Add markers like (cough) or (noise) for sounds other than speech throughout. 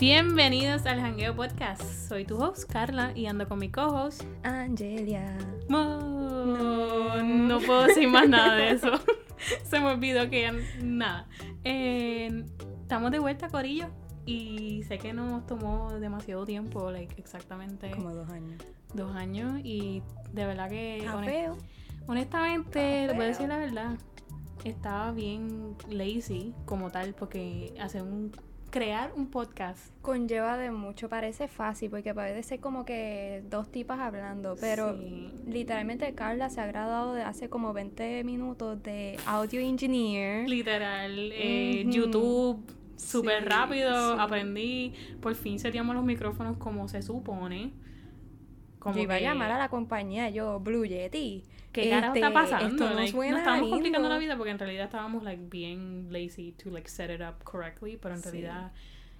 Bienvenidos al Hangueo Podcast. Soy tu host, Carla, y ando con mi co-host, Angelia. No, no puedo decir más nada de eso. (laughs) (laughs) Se me olvidó que ya nada. Eh, estamos de vuelta, Corillo. Y sé que nos tomó demasiado tiempo, like, exactamente Como dos años. dos años. Y de verdad que. Honest- feo. honestamente, le voy a decir la verdad. Estaba bien lazy como tal, porque hacer un. Crear un podcast. Conlleva de mucho, parece fácil porque parece ser como que dos tipas hablando, pero Sí. literalmente Carla se ha graduado de hace como 20 minutos de audio engineer. Literal, eh. YouTube, súper Sí, rápido, sí. aprendí, por fin seteamos los micrófonos como se supone. Como yo iba a que- llamar a la compañía, yo, Blue Yeti. ¿Qué carajo está este, pasando? esto no Like, suena nos estábamos lindo. complicando la vida porque en realidad estábamos like bien lazy to like set it up correctly, pero en Sí. realidad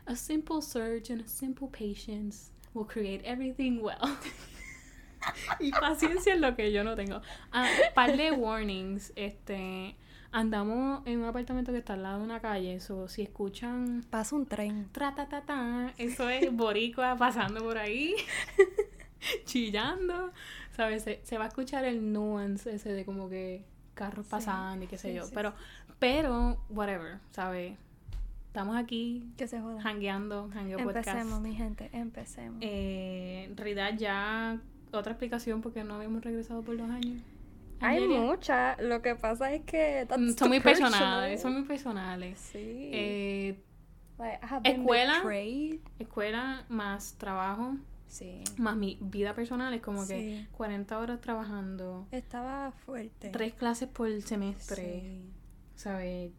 a simple search and a simple patience will create everything well. (laughs) y paciencia es lo que yo no tengo. Ah, par de warnings, este andamos en un apartamento que está al lado de una calle, so si escuchan Pasa un tren. tra ta ta ta, eso (laughs) es boricua pasando por ahí, (laughs) chillando, ¿sabes? Se, se va a escuchar el nuance ese de como que carros Sí, pasando y qué sé sí, yo, sí, pero, pero, whatever, ¿sabes? Estamos aquí Que se joda. hangueando, hangueo Empecemos, podcast. mi gente, empecemos. Eh, en realidad ya otra explicación porque no habíamos regresado por dos años. Hay muchas, lo que pasa es que... Mm, Son muy personal. personales, son muy personales. Sí. Eh, Like, escuela. betrayed. escuela más trabajo Sí. más mi vida personal es como que Sí. 40 horas trabajando, Estaba fuerte. tres clases por semestre, Sí. ¿sabes?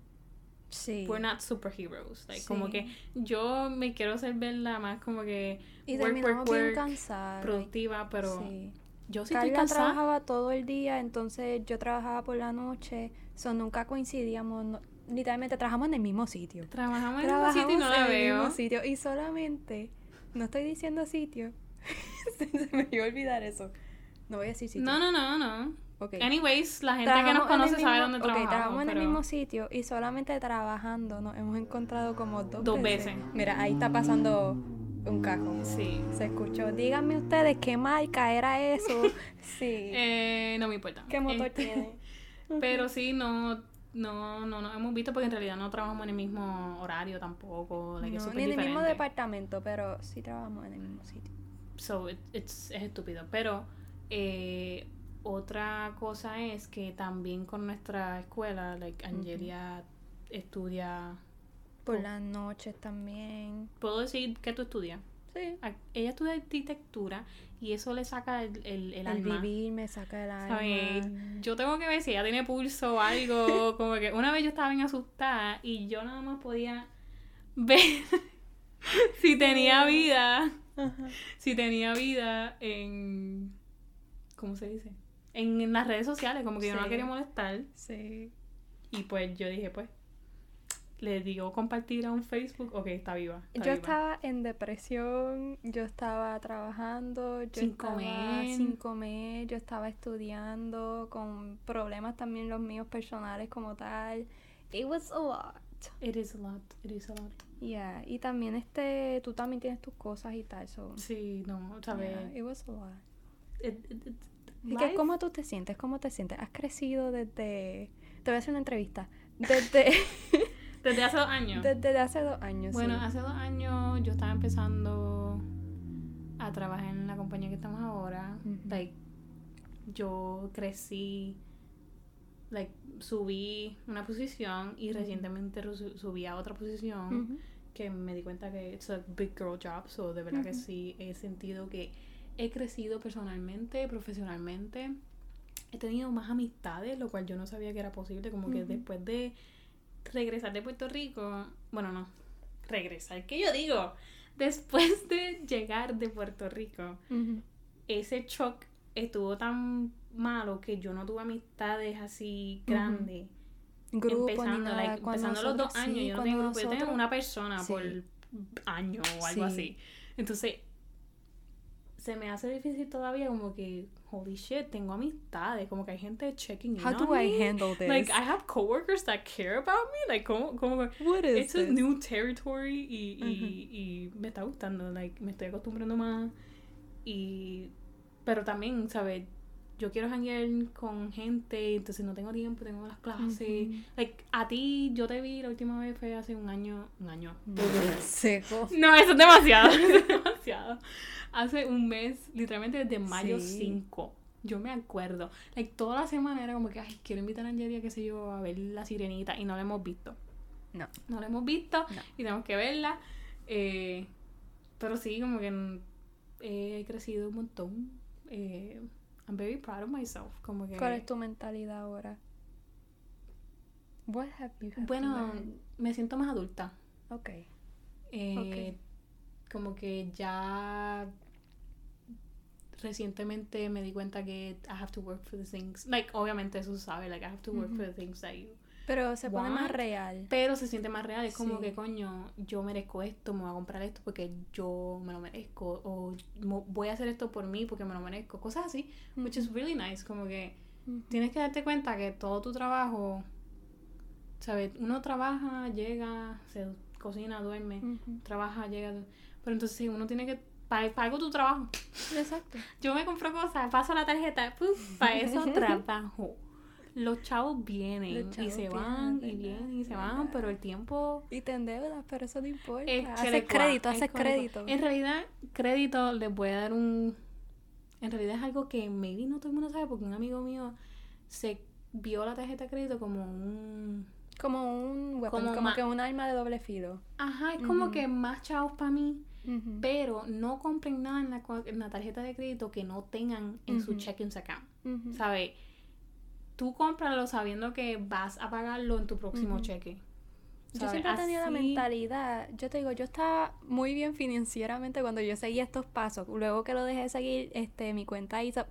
Sí. We're not superheroes. Like, Como que yo me quiero ser verla más como que y work, terminamos work, bien work, cansadas. productiva, pero Sí. yo sí estoy Carla cansada. trabajaba todo el día, entonces yo trabajaba por la noche. So, nunca coincidíamos. no- literalmente trabajamos en el mismo sitio. Trabajamos en el mismo sitio y no la en el veo. mismo sitio. Y solamente, no estoy diciendo sitio. (laughs) se me iba a olvidar eso. No voy a decir sitio. No, no, no, no. Ok. Anyways, la gente que nos conoce sabe dónde ok, trabajamos. trabajamos en el mismo sitio y solamente trabajando nos hemos encontrado como dos, Dos veces. veces. Mira, ahí está pasando un cajo. Sí. Se escuchó. Díganme ustedes qué marca era eso. (laughs) Sí. Eh, no me importa. ¿Qué motor Este, tiene? (laughs) Pero sí, no, no, no nos hemos visto porque en realidad no trabajamos en el mismo horario tampoco. Like, No, ni en el mismo departamento, pero sí trabajamos en el mismo sitio. So, it- it's- es estúpido. Pero eh, otra cosa es que también con nuestra escuela, like Angelia estudia. Por Oh. las noches también. ¿Puedo decir que tú estudias? Sí. A- Ella estudia arquitectura y eso le saca el, el, el El, alma. vivir me saca el alma. ¿sabes? Yo tengo que ver si ella tiene pulso o algo. (laughs) Como que una vez yo estaba bien asustada y yo nada más podía ver (laughs) si tenía vida. Ajá. (laughs) Si tenía vida en. ¿Cómo se dice? En, en las redes sociales, como que yo no la quería molestar. Sí. Y pues yo dije, pues. Le digo compartir a un Facebook. Ok, está viva. está Yo viva. estaba en depresión, yo estaba trabajando, yo Sin estaba comer. sin comer, yo estaba estudiando con problemas también los míos personales como tal. It was a lot. It is a lot. It is a lot. Yeah, y también este, tú también tienes tus cosas y tal, so. Sí, no, ¿sabes? yeah, it was a lot. It- it- it- ¿Y qué, life- cómo tú te sientes? ¿Cómo te sientes? ¿Has crecido desde... Te voy a hacer una entrevista. Desde, (laughs) Desde hace dos años. desde hace dos años. Bueno, sí. hace dos años yo estaba empezando a trabajar en la compañía que estamos ahora. Like, yo crecí, like, subí una posición y recientemente subí a otra posición que me di cuenta que it's a big girl job, so de verdad que Ujú. sí he sentido que he crecido personalmente, profesionalmente. He tenido más amistades, lo cual yo no sabía que era posible, como que después de regresar de Puerto Rico, bueno, no, regresar, ¿qué yo digo? Después de llegar de Puerto Rico, ese shock estuvo tan malo que yo no tuve amistades así grandes. Grupo empezando, nada. like, los dos años, sí, yo no tengo grupo, yo tengo una persona Sí. por año o algo Sí. así. Entonces, se me hace difícil todavía como que, holy shit, tengo amistades, como que hay gente checking in How do I me. handle (laughs) this? Like, I have coworkers that care about me. Like, como, como What is it's a new territory y, y, y me está gustando. Like, me estoy acostumbrando más. Y, pero también, ¿sabes? Yo quiero janguear con gente, entonces no tengo tiempo, tengo las clases. Like, a ti, yo te vi la última vez fue hace un año, un año. (laughs) Seco. No, eso es demasiado, (laughs) eso es demasiado. Hace un mes, literalmente desde mayo Sí. 5. Yo me acuerdo. Like, toda la semana era como que, ay, quiero invitar a Angelia, qué sé yo, a ver la sirenita. Y no la hemos visto. No. No la hemos visto No. y tenemos que verla. Eh, pero sí, como que mm, he crecido un montón. Eh, I'm very proud of myself. Como que, ¿Cuál es tu mentalidad ahora? What have you have bueno, me siento más adulta. Ok. Eh, Como que ya recientemente me di cuenta que I have to work for the things. Like, obviamente eso sabe, like I have to work for the things that you. Pero se pone más real. Pero se siente más real, es como Sí. que coño, yo merezco esto, me voy a comprar esto porque yo me lo merezco. O voy a hacer esto por mí porque me lo merezco. Cosas así, which is really nice. Como que Ujú. tienes que darte cuenta que todo tu trabajo, ¿sabes? Uno trabaja, llega, se cocina, duerme Ujú. trabaja, llega. Pero entonces sí, uno tiene que. pa- Pago tu trabajo. Exacto. (laughs) Yo me compro cosas, paso la tarjeta, para eso (laughs) trabajo. Los chavos vienen Los y se vienen, van y vienen y se van, pero el tiempo Y te endeudas, pero eso no importa. es haces crédito, es haces crédito. En realidad, crédito les voy a dar un. En realidad es algo que maybe no todo el mundo sabe porque un amigo mío se vio la tarjeta de crédito como un. Como un weapon, Como que un arma de doble filo. Ajá, es como que más chavos para mí. Pero no compren nada en la, en la tarjeta de crédito que no tengan en su Ujú. check-in account. ¿Sabes? Tú cómpralo sabiendo que vas a pagarlo en tu próximo cheque. Yo siempre he tenido la Así- mentalidad, yo te digo, yo estaba muy bien financieramente cuando yo seguía estos pasos. Luego que lo dejé de seguir, este, mi cuenta hizo...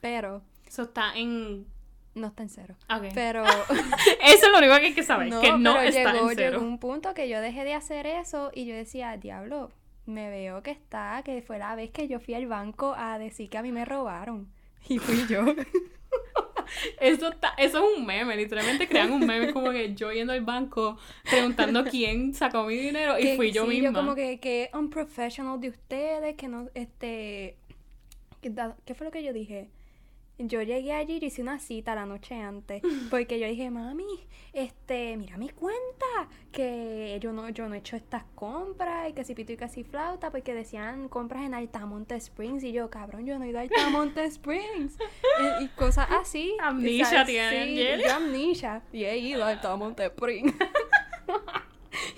Pero Eso está en. no está en cero. Ok. Pero... (laughs) Eso es lo único que hay que saber. que no pero está llegó, en cero. llegó un punto que yo dejé de hacer eso y yo decía, diablo, me veo que está, que fue la vez que yo fui al banco a decir que a mí me robaron. Y fui yo. (laughs) Eso, está, eso es un meme. Literalmente crean un meme como que yo yendo al banco preguntando quién sacó mi dinero y Que- fui yo sí, misma. Yo como que, que unprofessional de ustedes, que no, este, da- ¿qué fue lo que yo dije? Yo llegué allí y hice una cita la noche antes, (laughs) porque yo dije, mami, este, mira mi cuenta, que yo no, yo no he hecho estas compras, y que si pito y que si flauta, porque decían compras en Altamonte Springs, y yo, cabrón, yo no he ido a Altamonte (laughs) Springs, y, y cosas así. (laughs) Amnesia tiene, Sí, yo amnesia, y he ido a Altamonte Springs.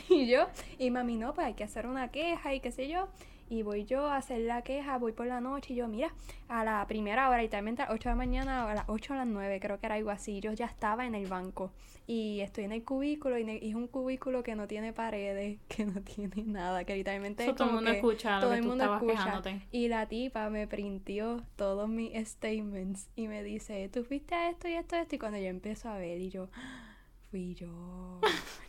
Y yo, y mami, no, pues hay que hacer una queja y qué sé yo. Y voy yo a hacer la queja, voy por la noche y yo, mira, a la primera hora, literalmente a las 8 de la mañana, a las 8 o a las 9, creo que era algo así. Yo ya estaba en el banco y estoy en el cubículo y, y es un cubículo que no tiene paredes, (laughs) que no tiene nada, que literalmente Eso es todo el mundo escucha lo todo que el tú mundo escucha. quejándote. Y la tipa me printió todos mis statements y me dice, tú fuiste a esto y esto y esto. Y cuando yo empiezo a ver y yo, fui yo,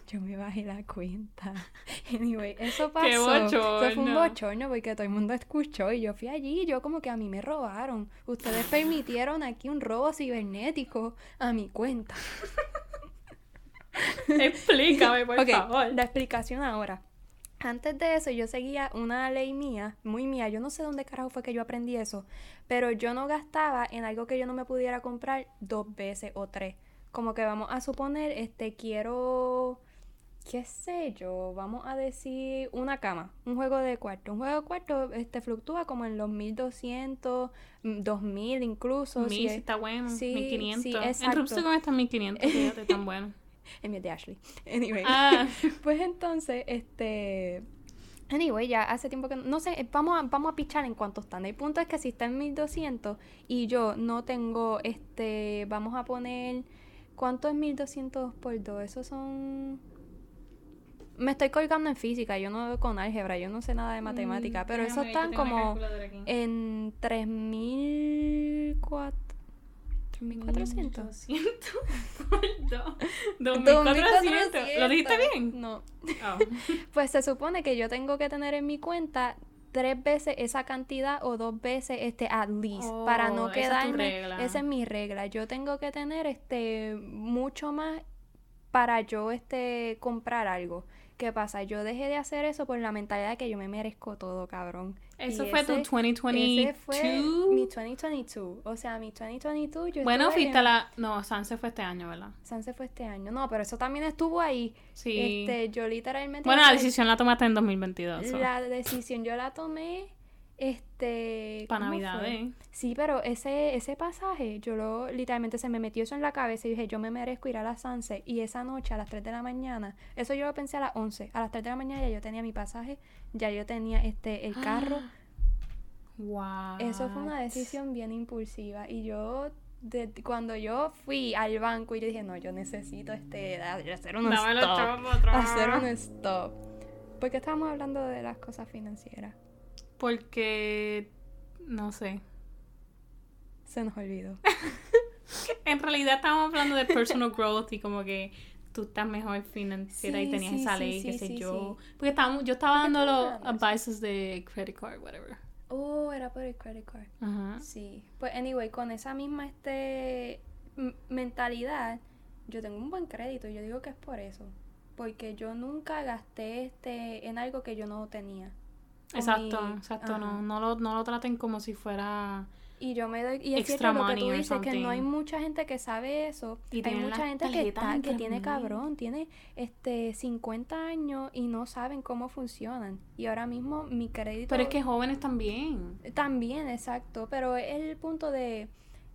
yo me bajé la cuenta. (laughs) Anyway, eso pasó. ¡Qué Eso fue un bochorno! bochorno porque todo el mundo escuchó y yo fui allí y yo como que a mí me robaron. Ustedes permitieron aquí un robo cibernético a mi cuenta. (laughs) Explícame, por favor. la explicación ahora. Antes de eso, yo seguía una ley mía, muy mía. Yo no sé dónde carajo fue que yo aprendí eso, pero yo no gastaba en algo que yo no me pudiera comprar dos veces o tres. Como que vamos a suponer, este, quiero, qué sé yo, vamos a decir una cama, un juego de cuarto. Un juego de cuarto, este, fluctúa como en los 1200, mm, 2000 incluso. Mil, si si es- está bueno. sí, 1500. sí, en exacto. Rupsicon está en 1500. Fíjate, tan bueno. en mi de Ashley. (laughs) Anyway. Ah, (laughs) Pues entonces, este. Anyway, ya hace tiempo que. No sé, vamos a, vamos a pichar en cuánto están. El punto es que si está en 1200 y yo no tengo, este. Vamos a poner. ¿Cuánto es 1200 por 2? Esos son. Me estoy colgando en física, yo no con álgebra, yo no sé nada de matemática, mm, pero déjame esos están como en 3400. 3400. 200 por 2. 2400. (laughs) ¿Lo dijiste bien? No. Oh. (laughs) Pues se supone que yo tengo que tener en mi cuenta tres veces esa cantidad o dos veces este at least para no Oh, esa es quedarme esa es mi regla. Yo tengo que tener este mucho más para yo este comprar algo qué pasa yo dejé de hacer eso por la mentalidad de que yo me merezco todo cabrón Eso Y fue tu ese- 2022. ese fue mi 2022 o sea mi 2022 yo Bueno, fuiste en- la. No, Sanse fue este año, ¿verdad? Sanse fue este año no pero eso también estuvo ahí Sí. este yo literalmente bueno, la decisión la tomaste en 2022. so. la decisión yo la tomé este Para ¿cómo Navidad? ¿eh? Sí, pero ese, ese pasaje, yo lo, literalmente se me metió eso en la cabeza y dije, yo me merezco ir a la Sunset. Y esa noche a las 3 de la mañana, eso yo lo pensé a las 11, a las 3 de la mañana ya yo tenía mi pasaje, ya yo tenía este el carro. (gasps) Wow. Eso fue una decisión bien impulsiva. Y yo, de- cuando yo fui al banco y yo dije, no, yo necesito este, hacer un Dame stop. Hacer un stop. Porque estábamos hablando de las cosas financieras. Porque. No sé. Se nos olvidó. (laughs) En realidad estábamos hablando de personal (laughs) growth y como que tú estás mejor financiera y tenías sí, esa sí, ley, qué sí, sé sí, yo. Porque estábamos, yo estaba ¿Por qué dando los estamos advices de credit card, whatever. Oh, era por el credit card. Ajá. Sí, pues anyway, con esa misma este mentalidad, yo tengo un buen crédito y yo digo que es por eso, porque yo nunca gasté este en algo que yo no tenía. Exacto, mi- exacto. No, no, lo, no lo traten como si fuera. Y yo me doy y es Extra cierto lo que tú dices que no hay mucha gente que sabe eso. Y hay mucha gente que está que tiene cabrón, tiene este 50 años y no saben cómo funcionan. Y ahora mismo mi crédito Pero es que jóvenes también. También, exacto, pero es el punto de,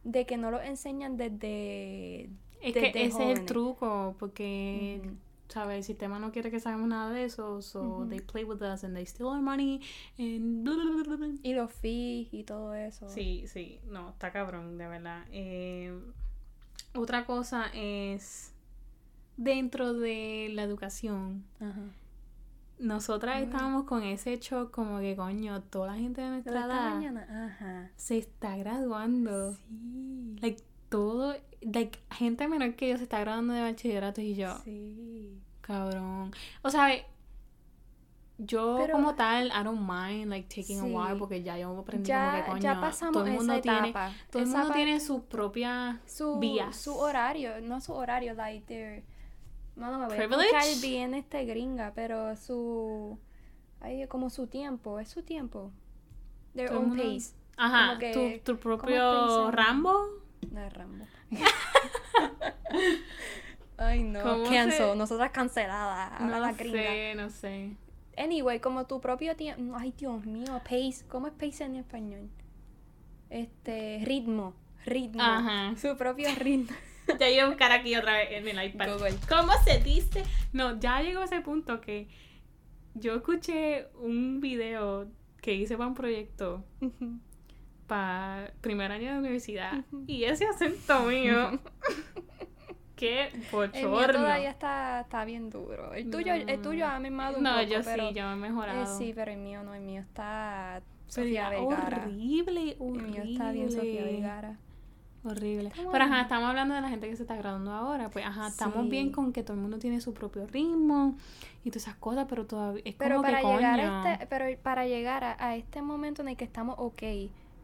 de que no lo enseñan desde... Es desde que ese es el truco, porque. ¿Sabes? El sistema no quiere que sabemos nada de eso, so they play with us and they steal our money and blah, blah, blah. Y los fees y todo eso. Sí, sí, no, está cabrón, de verdad. Eh, otra cosa es, dentro de la educación, Ajá. nosotras estábamos con ese shock como que, coño, toda la gente de nuestra edad mañana, ajá. se está graduando. Sí. Like, todo, like, gente menor que yo se está graduando de bachillerato y yo, Sí. cabrón. O sea, yo Pero- como tal, I don't mind, like, taking a while porque ya yo aprendí como Ya, que, coño, ya pasamos todo el mundo esa tiene, etapa. todo el Esa mundo tiene su propia su, vías. su horario, no su horario, like their... No, no me voy Privilege? a escuchar bien este gringa, pero su... Ay, como su tiempo, es su tiempo. Their Todo own mundo- pace. Ajá, como que- tu, tu ¿cómo propio? Rambo. No es Rambo. (laughs) Ay, no. ¿Cómo Cancel. se- Nosotras canceladas. No la gringa. sé, no sé. Anyway, como tu propio tiempo. Ay, Dios mío. Pace. ¿Cómo es pace en español? Este. Ritmo. Ritmo. Ajá. Su propio ritmo. (laughs) Ya iba a buscar aquí otra vez en el iPad. Google. ¿Cómo se dice? No, ya llegó a ese punto que yo escuché un video que hice para un proyecto para primer año de universidad y ese acento mío (laughs) qué El mío bochorno todavía está, está bien duro. El tuyo, el tuyo ha un no poco. yo pero, sí yo me he eh, mejorado sí, pero el mío no. El mío está. Sofía Vergara. horrible El mío está bien Sofía Vergara. horrible Estamos pero ajá estamos hablando de la gente que se está graduando ahora pues ajá estamos Sí. bien con que todo el mundo tiene su propio ritmo y todas esas cosas pero todavía es Pero como para que llegar coño a este, pero para llegar a, a este momento en el que estamos ok,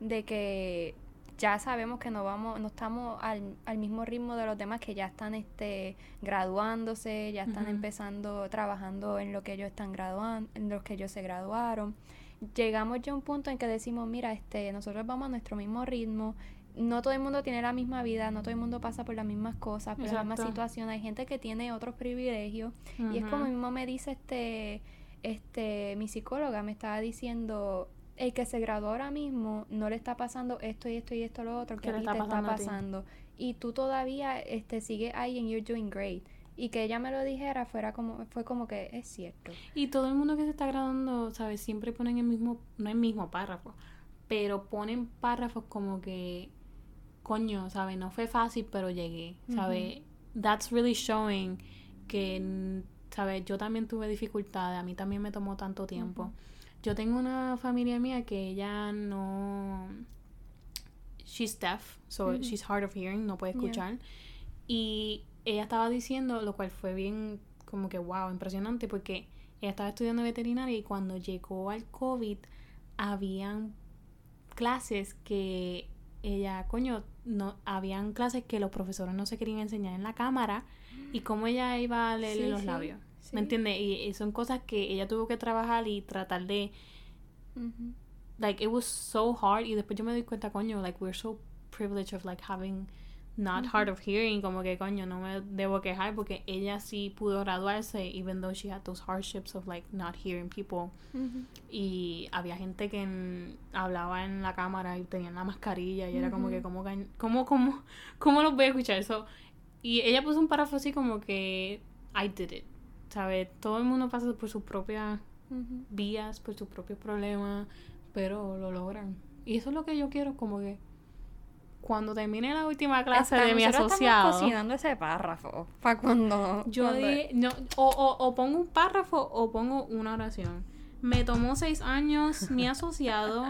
de que ya sabemos que no vamos, no estamos al, al mismo ritmo de los demás que ya están este graduándose, ya están empezando trabajando en lo que ellos están graduando, en los que ellos se graduaron. Llegamos ya a un punto en que decimos, mira, este, nosotros vamos a nuestro mismo ritmo. No todo el mundo tiene la misma vida, no todo el mundo pasa por las mismas cosas, por las mismas Exacto. situaciones. Hay gente que tiene otros privilegios y es como mismo me dice este, este, mi psicóloga me estaba diciendo, el que se graduó ahora mismo no le está pasando esto y esto y esto lo otro que ¿Qué a le ti está te está pasando. Y tú todavía este, sigues ahí and you're doing great. Y que ella me lo dijera fuera como, fue como que es cierto. Y todo el mundo que se está graduando, ¿sabes? Siempre ponen el mismo, no el mismo párrafo, pero ponen párrafos como que, coño, ¿sabes? No fue fácil, pero llegué, ¿sabes? That's really showing que, ¿sabes? Yo también tuve dificultades, a mí también me tomó tanto tiempo. Yo tengo una familia mía que ella no... She's deaf, so she's hard of hearing, no puede Yeah. escuchar. Y ella estaba diciendo, lo cual fue bien como que wow, impresionante, porque ella estaba estudiando veterinaria y cuando llegó al COVID, habían clases que ella, coño, no, habían clases que los profesores no se querían enseñar en la cámara y cómo ella iba a leer Sí, los sí, labios. ¿Me entiendes? Y, y son cosas que ella tuvo que trabajar y tratar de, like, it was so hard. Y después yo me doy cuenta, coño, like, we're so privileged of, like, having not hard of hearing. Como que, coño, no me debo quejar porque ella sí pudo graduarse, even though she had those hardships of, like, not hearing people. Y había gente que en- hablaba en la cámara y tenían la mascarilla y era como que. ¿cómo, cómo, cómo, (laughs) cómo los voy a escuchar? eso y ella puso un párrafo así como que, I did it, ¿sabes? Todo el mundo pasa por sus propias vías, por sus propios problemas, pero lo logran. Y eso es lo que yo quiero, como que cuando termine la última clase de Estamos- mi nosotros asociado, Estamos cocinando ese párrafo para cuando. yo cuando- no, o, o, o pongo un párrafo o pongo una oración. Me tomó seis años mi asociado,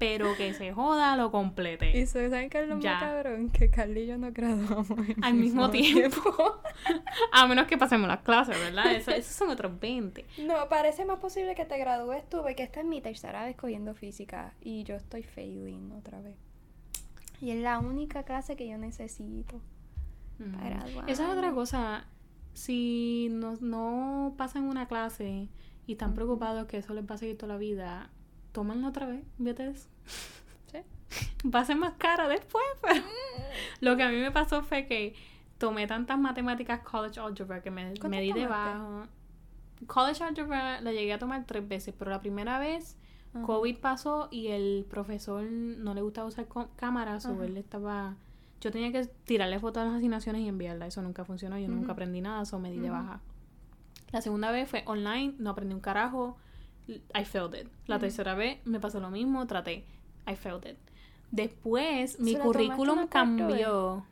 pero que se joda, lo complete. Y se- ¿saben qué es lo más cabrón? Que Carly y yo nos graduamos Al mismo tiempo. (laughs) A menos que pasemos las clases, ¿verdad? (laughs) Eso- esos son otros 20. No, parece más posible que te gradúes tú, porque esta es mi tercera vez cogiendo física y yo estoy failing otra vez. Y es la única clase que yo necesito para graduarme. Esa es otra cosa. Si no, no pasan una clase y están preocupados que eso les va a seguir toda la vida, tómanla otra vez, ¿viste? Sí. (laughs) Va a ser más cara después, pero... (laughs) Lo que a mí me pasó fue que tomé tantas matemáticas college algebra que me, ¿Cuántas me di debajo. College algebra la llegué a tomar tres veces, pero la primera vez. COVID pasó y el profesor no le gustaba usar cámaras o Ajá. él estaba... Yo tenía que tirarle fotos a las asignaciones y enviarla. Eso nunca funcionó. Yo nunca aprendí nada, eso me di de baja. La segunda vez fue online, no aprendí un carajo. I failed it. La Ujú. tercera vez me pasó lo mismo, traté. I failed it. Después, mi ¿Se la tomaste currículum cambió.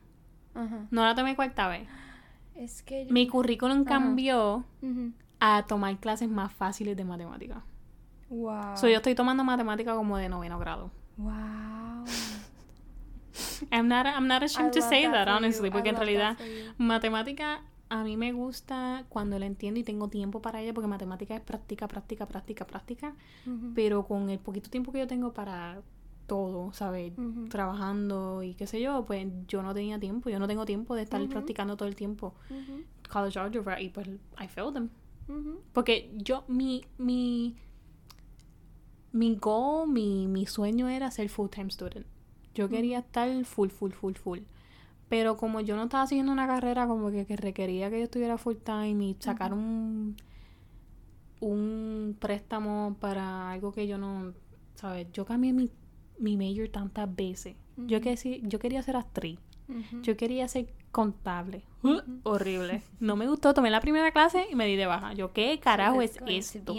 Ajá. No la tomé cuarta vez. Es que. yo- Mi currículum Ajá. cambió a tomar clases más fáciles de matemática. Wow. So, yo estoy tomando matemática como de noveno grado. Wow. I'm not, I'm not ashamed to I say that that, honestly, porque en realidad matemática a mí me gusta cuando la entiendo y tengo tiempo para ella, porque matemática es práctica, práctica, práctica, práctica, pero con el poquito tiempo que yo tengo para todo, ¿sabes? Trabajando y qué sé yo, pues yo no tenía tiempo, yo no tengo tiempo de estar practicando todo el tiempo college algebra y pues I failed them. Porque yo, mi, mi, mi goal, mi, mi sueño era ser full-time student. Yo quería estar full, full, full, full. Pero como yo no estaba siguiendo una carrera como que, que requería que yo estuviera full-time y sacar un, un préstamo para algo que yo no, ¿sabes? Yo cambié mi, mi major tantas veces. Yo, que, yo quería ser actriz. Yo quería ser contable. Horrible. No me gustó. Tomé la primera clase y me di de baja. Yo, ¿qué carajo es esto?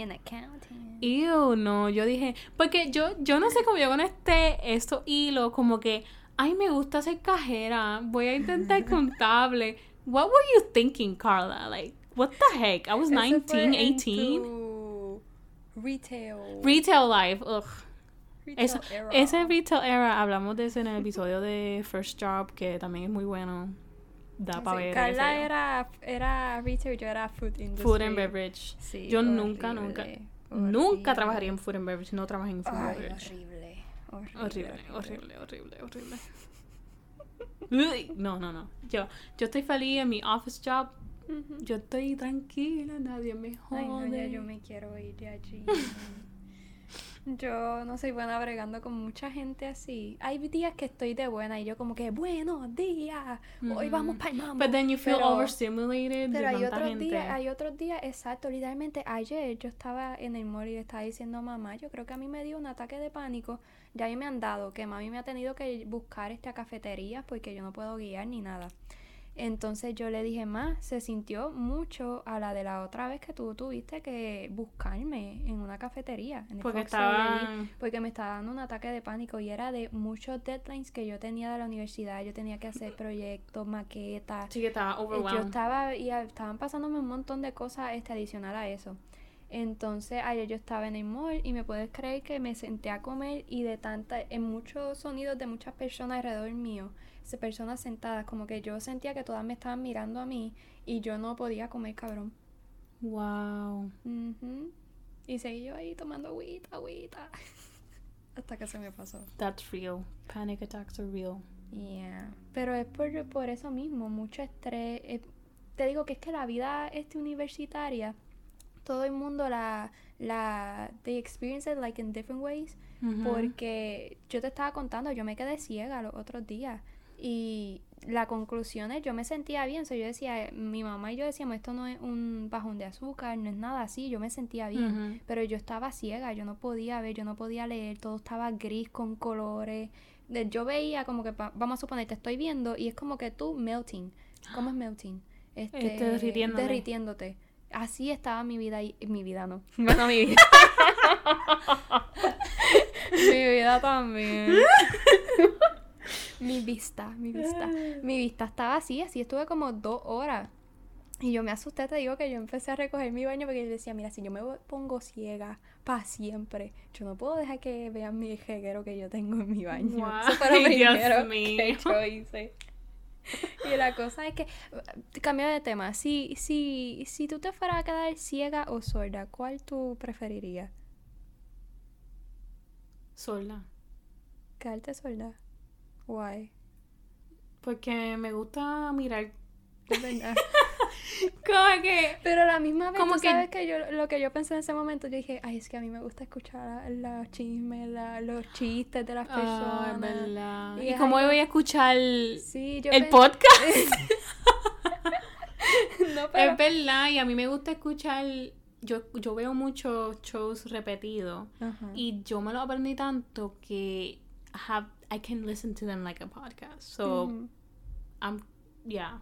Ew, no. Yo dije, porque yo, yo no sé cómo yo conecté estos hilos, como que, ay, me gusta ser cajera. Voy a intentar contable. (laughs) What were you thinking, Carla? Like, what the heck? I was Eso fue 19, en 18. tu Retail. Retail life, ugh. retail Eso- era. ese retail era, hablamos de eso en el episodio de First Job, que también es muy bueno. Da Sí, para ver. Carla era, era retail, yo era food industry. Food and beverage. Sí, yo nunca, nunca, horrible, nunca trabajaría en food and beverage. No trabajé en food and beverage. horrible, horrible. Horrible, horrible, horrible, horrible. Uy, no, no, no. Yo, yo estoy feliz en mi office job. Yo estoy tranquila, nadie me jode. Ay, no, ya yo me quiero ir de allí. (laughs) yo no soy buena bregando con mucha gente así. Hay días que estoy de buena y yo como que, buenos días, hoy vamos para el mambo. But then you feel Pero- overstimulated Pero de hay otros días, hay otros días, exacto, literalmente ayer yo estaba en el mall y le estaba diciendo mamá, yo creo que a mí me dio un ataque de pánico, ya a mí me han dado, que mami me ha tenido que buscar esta cafetería porque yo no puedo guiar ni nada. Entonces yo le dije, ma, se sintió mucho a la de la otra vez que tú tuviste que buscarme en una cafetería. En el Porque Fox estaba... porque me estaba dando un ataque de pánico y era de muchos deadlines que yo tenía de la universidad. Yo tenía que hacer proyectos, maquetas, Sí que estaba eh, Yo overwhelmed. estaba y a- estaban pasándome un montón de cosas este, adicional a eso. Entonces ayer yo estaba en el mall y me puedes creer que me senté a comer y de tanta, en muchos sonidos de muchas personas alrededor mío, personas sentadas, como que yo sentía que todas me estaban mirando a mí y yo no podía comer cabrón. Wow. Y seguí yo ahí tomando agüita, agüita. (laughs) hasta que se me pasó. That's real. Panic attacks are real. Yeah. Pero es por, por eso mismo, mucho estrés. eh, te digo que es que la vida este universitaria, todo el mundo la, la, they experience it like in different ways. Porque yo te estaba contando, yo me quedé ciega los otros días. Y la conclusión es, yo me sentía bien. So, yo decía, mi mamá y yo decíamos, esto no es un bajón de azúcar, no es nada así. Yo me sentía bien. Pero yo estaba ciega, yo no podía ver, yo no podía leer, todo estaba gris con colores. Yo veía como que, pa- vamos a suponer, te estoy viendo y es como que tú melting. ¿Cómo es melting? Este, Este, derritiéndote. Así estaba mi vida y mi vida no. (laughs) No, mi vida. mi vida también. mi vista, mi vista. Mi vista estaba así, así estuve como dos horas. Y yo me asusté, te digo que yo empecé a recoger mi baño porque yo decía, mira, si yo me pongo ciega para siempre, yo no puedo dejar que vean mi jeguero que yo tengo en mi baño. Guay, Eso fue lo (laughs) Dios primero que yo hice. (laughs) Y la cosa es que, cambio de tema, si, si, si tú te fueras a quedar ciega o sorda, ¿cuál tú preferirías? Sola. ¿Quedarte sorda? Why? Porque me gusta mirar. Verdad. (laughs) (laughs) Como que. Pero a la misma vez, Como tú que- sabes que yo, lo que yo pensé en ese momento, yo dije, ay, es que a mí me gusta escuchar los chismes, la- los chistes de las Ah, personas. verdad. Y ¿Y cómo algo- voy a escuchar Sí, yo el podcast? (laughs) (laughs) no, pero... Es verdad, y a mí me gusta escuchar. Yo, yo veo muchos shows repetidos y yo me lo aprendí tanto que I have I can listen to them like a podcast. So Ujú. I'm yeah.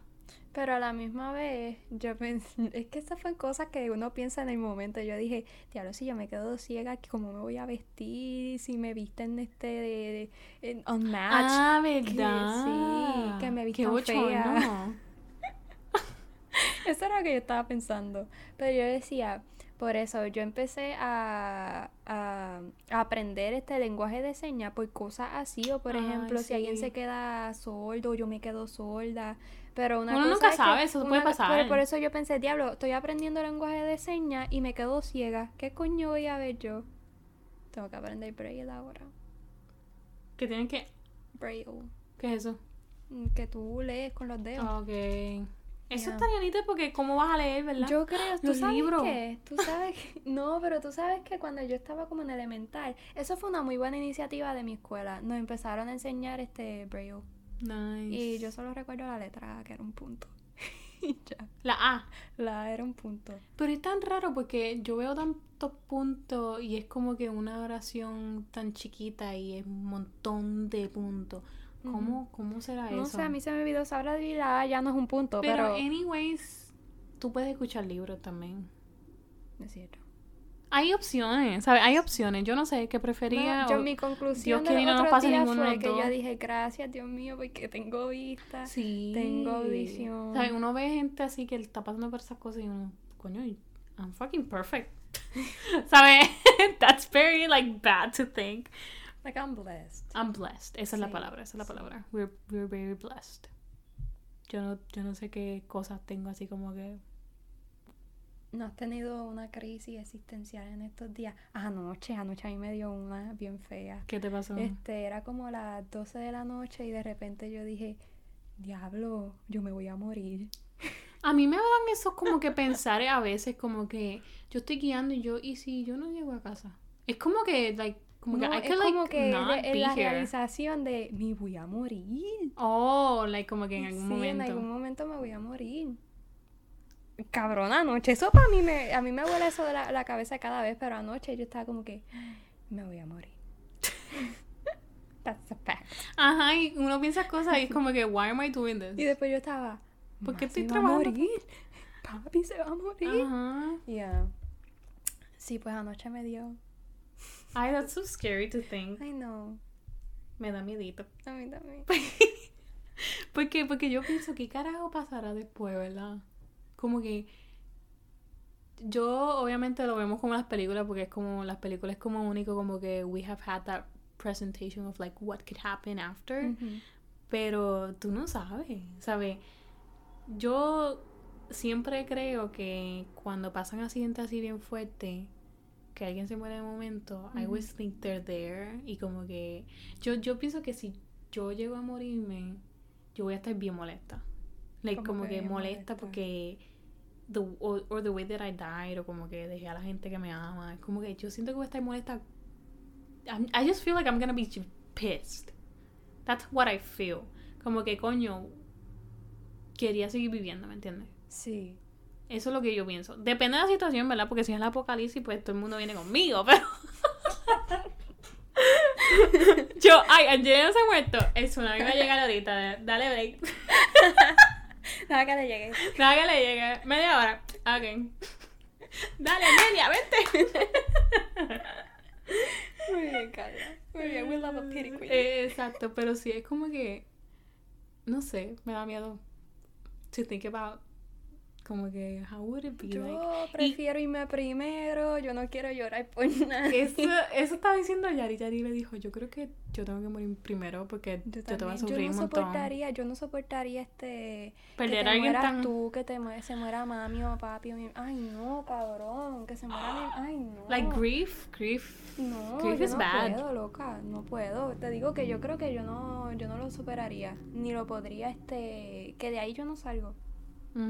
Pero a la misma vez, yo pensé, (laughs) es que esas fueron cosas que uno piensa en el momento. Yo dije, diablo, si yo me quedo ciega, ¿cómo me voy a vestir? Si me visten este de, de- en- unmatched. Ah, que- verdad. sí, que me Qué vistan fea. bochorno. (laughs) Eso era lo que yo estaba pensando. Pero yo decía, por eso yo empecé a, a- a aprender este lenguaje de señas por cosas así. O por Ay, ejemplo, si alguien se queda sordo, yo me quedo sorda. Pero una Uno cosa nunca es que sabe, eso puede pasar. Pero por eso yo pensé, diablo, estoy aprendiendo lenguaje de señas y me quedo ciega. ¿Qué coño voy a ver yo? Tengo que aprender Braille ahora. Que tienen que. Braille. ¿Qué es eso? Mm, Que tú lees con los dedos. Ok. Eso Ya. está bonito porque ¿cómo vas a leer, verdad? Yo creo, (gasps) tú sabes tú sabes que, no, pero tú sabes que cuando yo estaba como en elemental, eso fue una muy buena iniciativa de mi escuela. Nos empezaron a enseñar este braille Nice. y yo solo recuerdo la letra A, que era un punto. (laughs) y ya, La A. la A era un punto. Pero es tan raro porque yo veo tantos puntos y es como que una oración tan chiquita y es un montón de puntos. ¿Cómo, ¿cómo será No eso? sé, a mí se me olvidó, sabrá y la A ya no es un punto, pero, Pero, anyways, tú puedes escuchar libros también. no es cierto. Hay opciones, ¿sabes? Hay opciones. Yo no sé qué prefería. No, yo o- mi conclusión quiere y del no nos otro día fue que yo dije, gracias Dios mío, porque tengo vista. Sí. Tengo audición. ¿Sabes? Uno ve gente así que está pasando por esas cosas y uno, coño, I'm fucking perfect. (laughs) ¿Sabes? (laughs) That's very, like, bad to think. Like I'm blessed. I'm blessed. Esa es la palabra, esa es la sí. palabra. We're, we're very blessed. Yo no, yo no sé qué cosas tengo así como que... ¿No has tenido una crisis existencial en estos días? Anoche, anoche a mí me dio una bien fea. ¿Qué te pasó? Este, era como las 12 de la noche y de repente yo dije, diablo, yo me voy a morir. (laughs) A mí me dan esos como que pensar a veces como que yo estoy guiando y yo, ¿y si yo no llego a casa? Es como que, like, como No, que I es could, como like, que not be la here. realización de, me voy a morir. Oh, like, como que en algún sí, momento. en algún momento me voy a morir. Cabrona, anoche. Eso para mí me, a mí me huele eso de la, la cabeza cada vez, pero anoche yo estaba como que, me voy a morir. (laughs) That's a fact. Ajá, y uno piensa cosas y es como que, why am I doing this? Y después yo estaba, ¿Por qué "Ma, estoy trabajando? Va a morir. Papi se va a morir. Ajá. Yeah. Sí, pues anoche me dio. Ay, that's so scary to think. Ay, no. Me da miedito. A mí también. (laughs) ¿Por qué? Porque yo pienso, ¿qué carajo pasará después, verdad? Como que yo obviamente lo vemos como las películas porque es como las películas es como único como que we have had that presentation of like what could happen after pero tú no sabes sabes yo siempre creo que cuando pasan accidentes así bien fuertes que alguien se muere de momento, I always think they're there. Y como que yo, yo pienso que si yo llego a morirme, yo voy a estar bien molesta. Like, como, que, molesta, porque the, or, or, the way that I died, o como que dejé a la gente que me ama. Es como que yo siento que voy a estar molesta. I just feel like I'm gonna be pissed. That's what I feel. Como que coño, quería seguir viviendo, ¿me entiendes? Sí. Eso es lo que yo pienso. Depende de la situación, ¿verdad? Porque si es el apocalipsis, pues todo el mundo viene conmigo, pero. (laughs) yo, ay, Angelina se ha muerto. El tsunami va a llegar ahorita. Dale break. (laughs) Nada que le llegue. Nada que le llegue. Media hora. Ok. Dale, Amelia, vente. Muy bien, Carla. Muy bien, we love a pity queen. Eh, exacto, pero sí es como que. No sé, me da miedo. To think about como que, how would it be? Yo prefiero irme primero, yo no quiero llorar por (laughs) nada. Eso, eso estaba diciendo Yari. Yari le dijo, yo creo que yo tengo que morir primero porque yo, te voy a sufrir yo no soportaría, Yo no soportaría este... Perder a alguien tan... tú, que te se muera mami o papi o mi... Ay, no, cabrón, que se muera mi... Ay, no. (gasps) Like grief, grief. No, grief yo is no bad. puedo, loca, no puedo. Te digo que yo creo que yo no, yo no lo superaría, ni lo podría, este... Que de ahí yo no salgo.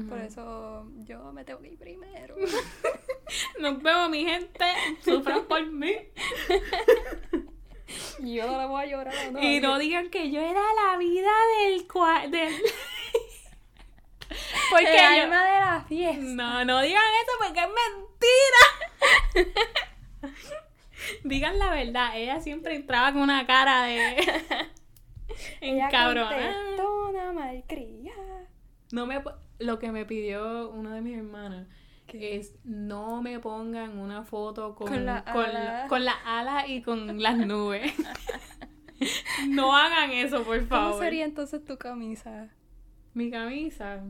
Por eso yo me tengo que ir primero. (laughs) Nos vemos, mi gente. Sufran por mí. (laughs) yo no le voy a llorar. No, y no digan que yo era la vida del cual. Del... (laughs) porque El alma de la fiesta. No, no digan eso porque es mentira. digan la verdad. Ella siempre entraba con una cara de. en cabrón. Una malcria. No me lo que me pidió una de mis hermanas es no me pongan una foto con, con, la, con, ala. y con las (laughs) nubes. no hagan eso, por favor. ¿Cómo sería entonces tu camisa? Mi camisa.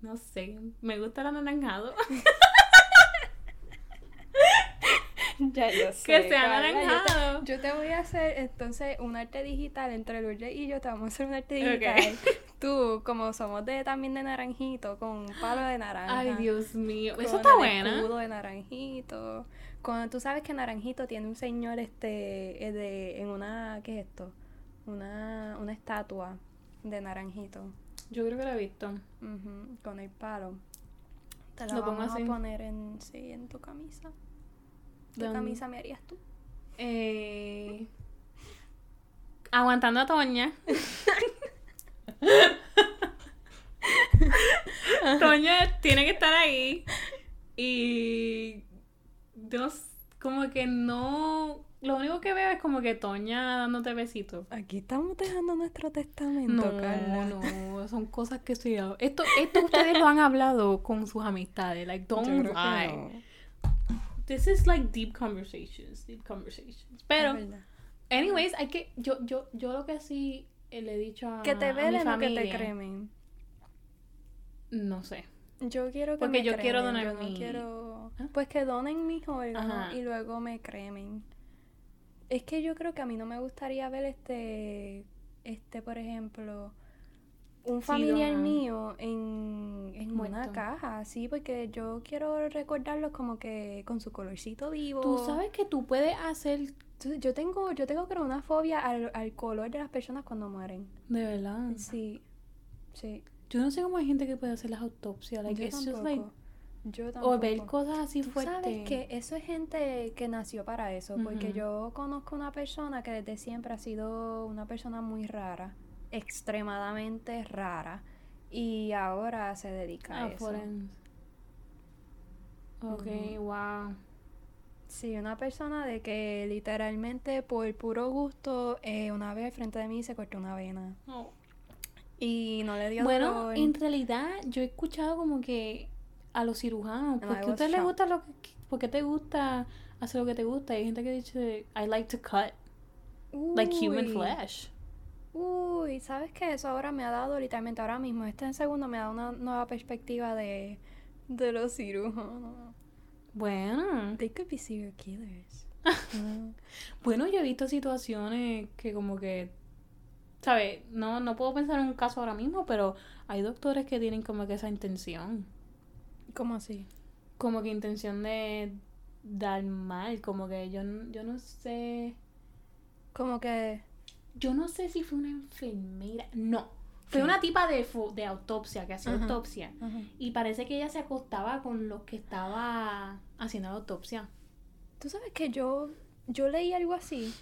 No sé. Me gusta el anaranjado. (laughs) ya yo sé. Que sea anaranjado. Yo te, voy a hacer entonces un arte digital entre Lourdes y yo. Te vamos a hacer un arte digital. (laughs) Tú, como somos de también de naranjito, con palo de naranja. Ay, Dios mío. Eso está bueno. escudo de naranjito. Cuando tú sabes que naranjito tiene un señor este de en una ¿qué es esto? Una, una estatua de naranjito. Yo creo que lo he visto. con el palo. Te lo, vamos a poner en, sí, en tu camisa. ¿Qué camisa me harías tú? Eh, aguantando a Toña. (laughs) (laughs) Toña tiene que estar ahí. Y. Dios, como que no. Lo único que veo es como que Toña dándote besitos. Aquí estamos dejando nuestro testamento, no, No, (laughs) son cosas que estoy. Esto, esto ustedes lo han hablado con sus amistades. Like, don't lie. This is like deep conversations. Deep conversations. Pero. Anyways, hay que. Yo, yo, yo lo que sí le he dicho a. Que te velen o que te cremen. No sé. Yo quiero que Porque me yo quiero donar yo no quiero... ¿Ah? Pues que donen mis órganos y luego me cremen. Es que yo creo que a mí no me gustaría ver este, este por ejemplo, un familiar mío en, en una caja, sí, porque yo quiero recordarlo como que con su colorcito vivo. Tú sabes que tú puedes hacer yo tengo, yo tengo creo una fobia al, al color de las personas cuando mueren. De verdad. Sí. Sí. Yo no sé cómo hay gente que puede hacer las autopsias. Like, yo tampoco. O ver cosas así fuertes. Sabes que eso es gente que nació para eso. Porque yo conozco una persona que desde siempre ha sido una persona muy rara. Extremadamente rara. Y ahora se dedica a, eso. Ok, wow. Sí, una persona de que literalmente por puro gusto, eh, una vez frente de mí se cortó una vena. Oh. Y no le dio Bueno, en realidad yo he escuchado como que a los cirujanos, ¿por qué a usted le gusta lo que, por qué te gusta hacer lo que te gusta? hay gente que dice, I like to cut like human flesh. Uy, ¿sabes qué? Eso ahora me ha dado literalmente ahora mismo, este en segundo me da una nueva perspectiva de, de los cirujanos. Bueno. They could be serial killers. (laughs) bueno, yo he visto situaciones que como que, ¿sabes? No, no puedo pensar en un caso ahora mismo, pero hay doctores que tienen como que esa intención. ¿Cómo así? Como que intención de, dar mal, como que yo, yo no sé, Como que... yo no sé si fue una enfermera, no, fue una tipa de, de autopsia, que hacía autopsia, y parece que ella se acostaba con los que estaba haciendo la autopsia. Tú sabes que yo, yo leí algo así.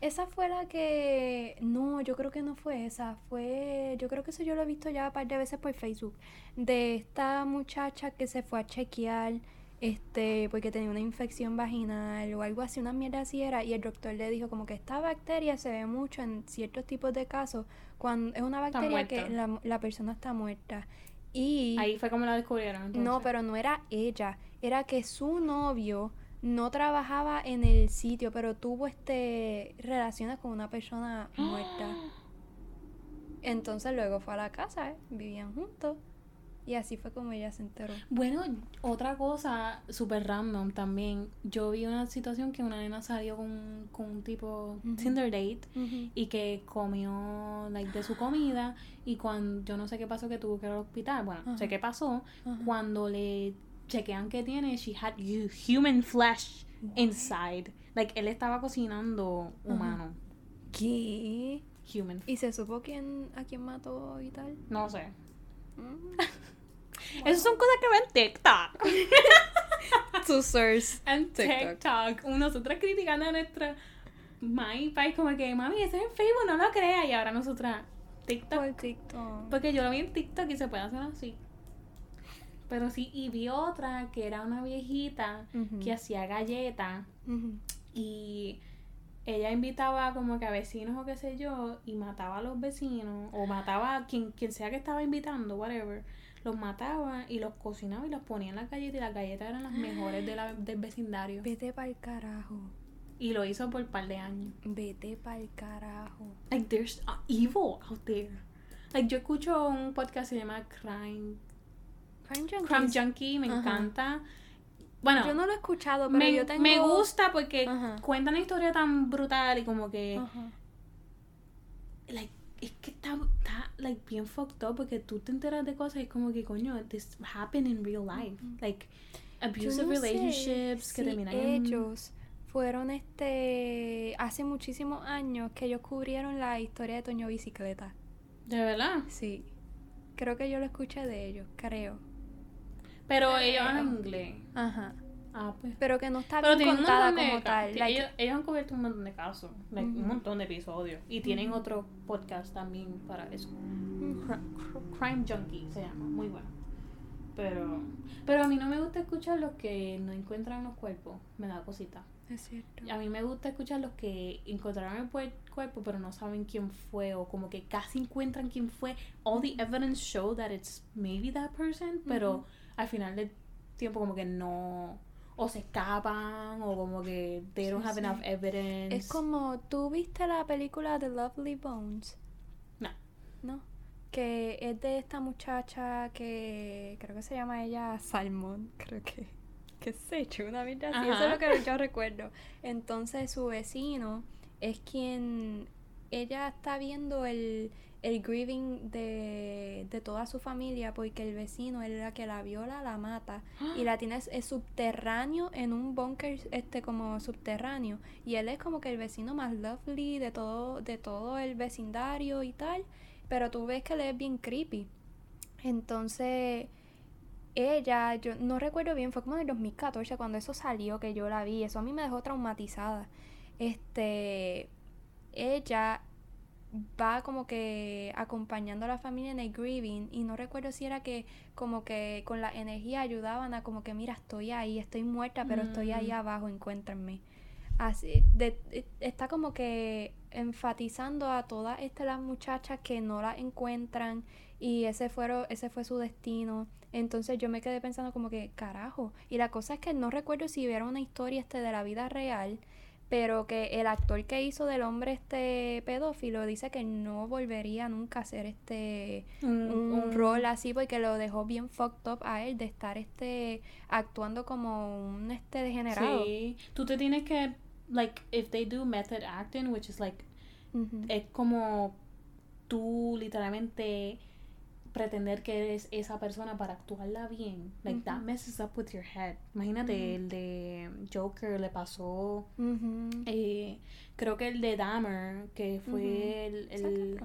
Esa fue la que... No, yo creo que no fue esa. Fue... Yo creo que eso yo lo he visto ya un par de veces por Facebook. De esta muchacha que se fue a chequear este porque tenía una infección vaginal o algo así, una mierda así era. Y el doctor le dijo como que esta bacteria se ve mucho en ciertos tipos de casos cuando es una bacteria que la, la persona está muerta. Y... Ahí fue como la descubrieron. Entonces. No, pero no era ella, era que su novio no trabajaba en el sitio, pero tuvo este relaciones con una persona muerta. (gasps) Entonces luego fue a la casa, ¿eh? vivían juntos y así fue como ella se enteró. Bueno, otra cosa súper random también. Yo vi una situación que una nena salió con, con un tipo Ujú. Tinder date y que comió like, de su comida y cuando yo no sé qué pasó que tuvo que ir al hospital. Bueno, sé Ajá. qué pasó. Cuando le chequean que tiene, she had hu- human flesh inside. Like él estaba cocinando humano. ¿Qué? Human. ¿Y se supo quién a quién mató y tal? No sé. Mm. (laughs) Esas son cosas que ven TikTok. (laughs) Su source. en TikTok. TikTok. Nosotras criticando a nuestra mami y país como que, mami, eso es en Facebook, no lo creas. Y ahora nosotras, TikTok. Por TikTok. Porque yo lo vi en TikTok y se puede hacer así. Pero sí, y vi otra que era una viejita que hacía galletas y ella invitaba como que a vecinos o qué sé yo y mataba a los vecinos o mataba a quien, quien sea que estaba invitando, whatever. Los mataba y los cocinaba y los ponía en las galletas y las galletas eran las mejores de la- (gasps) del vecindario. Vete pa'l carajo. Y lo hizo por un par de años. Vete pa'l carajo. Like, there's evil out there. Like, yo escucho un podcast que se llama Crime, Crime Junkies. Crime Junkie, me encanta. Bueno, Yo no lo he escuchado, pero me, yo tengo... me gusta porque Ajá. cuentan una historia tan brutal y como que, like, es que está, está, like, bien fucked up porque tú te enteras de cosas y como que, coño, this happened in real life. Like, Yo abusive no relationships que si terminan en... ellos fueron este... Hace muchísimos años que ellos cubrieron la historia de Toño Bicicleta. De verdad. Sí. Creo que yo lo escuché de ellos, creo. Pero ellos hablan inglés. Ajá. Ah, pues. Pero que no está Pero bien contada de como tal. like- ellos, ellos han cubierto un montón de casos, like, un montón de episodios. Y tienen otro podcast también para eso. Crime Junkie se llama, muy bueno. Pero, pero a mí no me gusta escuchar los que no encuentran los cuerpos, me da cosita. Es cierto. A mí me gusta escuchar los que encontraron el cuerpo pero no saben quién fue o como que casi encuentran quién fue. All the evidence show that it's maybe that person, pero al final del tiempo como que no o se escapan o como que they don't Sí, have sí. enough evidence. Es como, ¿tú viste la película The Lovely Bones? No. ¿No? Que es de esta muchacha que creo que se llama ella Salmón, (laughs) creo que. Que se echó una vida así, eso es lo que yo recuerdo. Entonces su vecino es quien. Ella está viendo el, el grieving de, de toda su familia porque el vecino es la que la viola, la mata y la tiene es subterráneo en un búnker este como subterráneo y él es como que el vecino más lovely de todo de todo el vecindario y tal pero tú ves que él es bien creepy. Entonces ella yo no recuerdo bien fue como en el 2014 cuando eso salió que yo la vi eso a mí me dejó traumatizada. Este ella va como que acompañando a la familia en el grieving y no recuerdo si era que como que con la energía ayudaban a como que mira estoy ahí estoy muerta pero estoy ahí Mm. abajo encuéntrenme así de- de- está como que enfatizando a todas estas las muchachas que no la encuentran y ese fueron ese fue su destino. Entonces yo me quedé pensando como que carajo y la cosa es que no recuerdo si hubiera una historia este de la vida real pero que el actor que hizo del hombre este pedófilo dice que no volvería nunca a hacer este un, un, un- rol así porque lo dejó bien fucked up a él de estar este actuando como un este degenerado. Sí, tú te tienes que, like, if they do method acting, which is like, es como tú literalmente pretender que eres esa persona para actuarla bien. Like, that Ujú. messes up with your head. Imagínate, Ujú. el de Joker le pasó. Ujú. eh, creo que el de Dahmer, que fue el. El-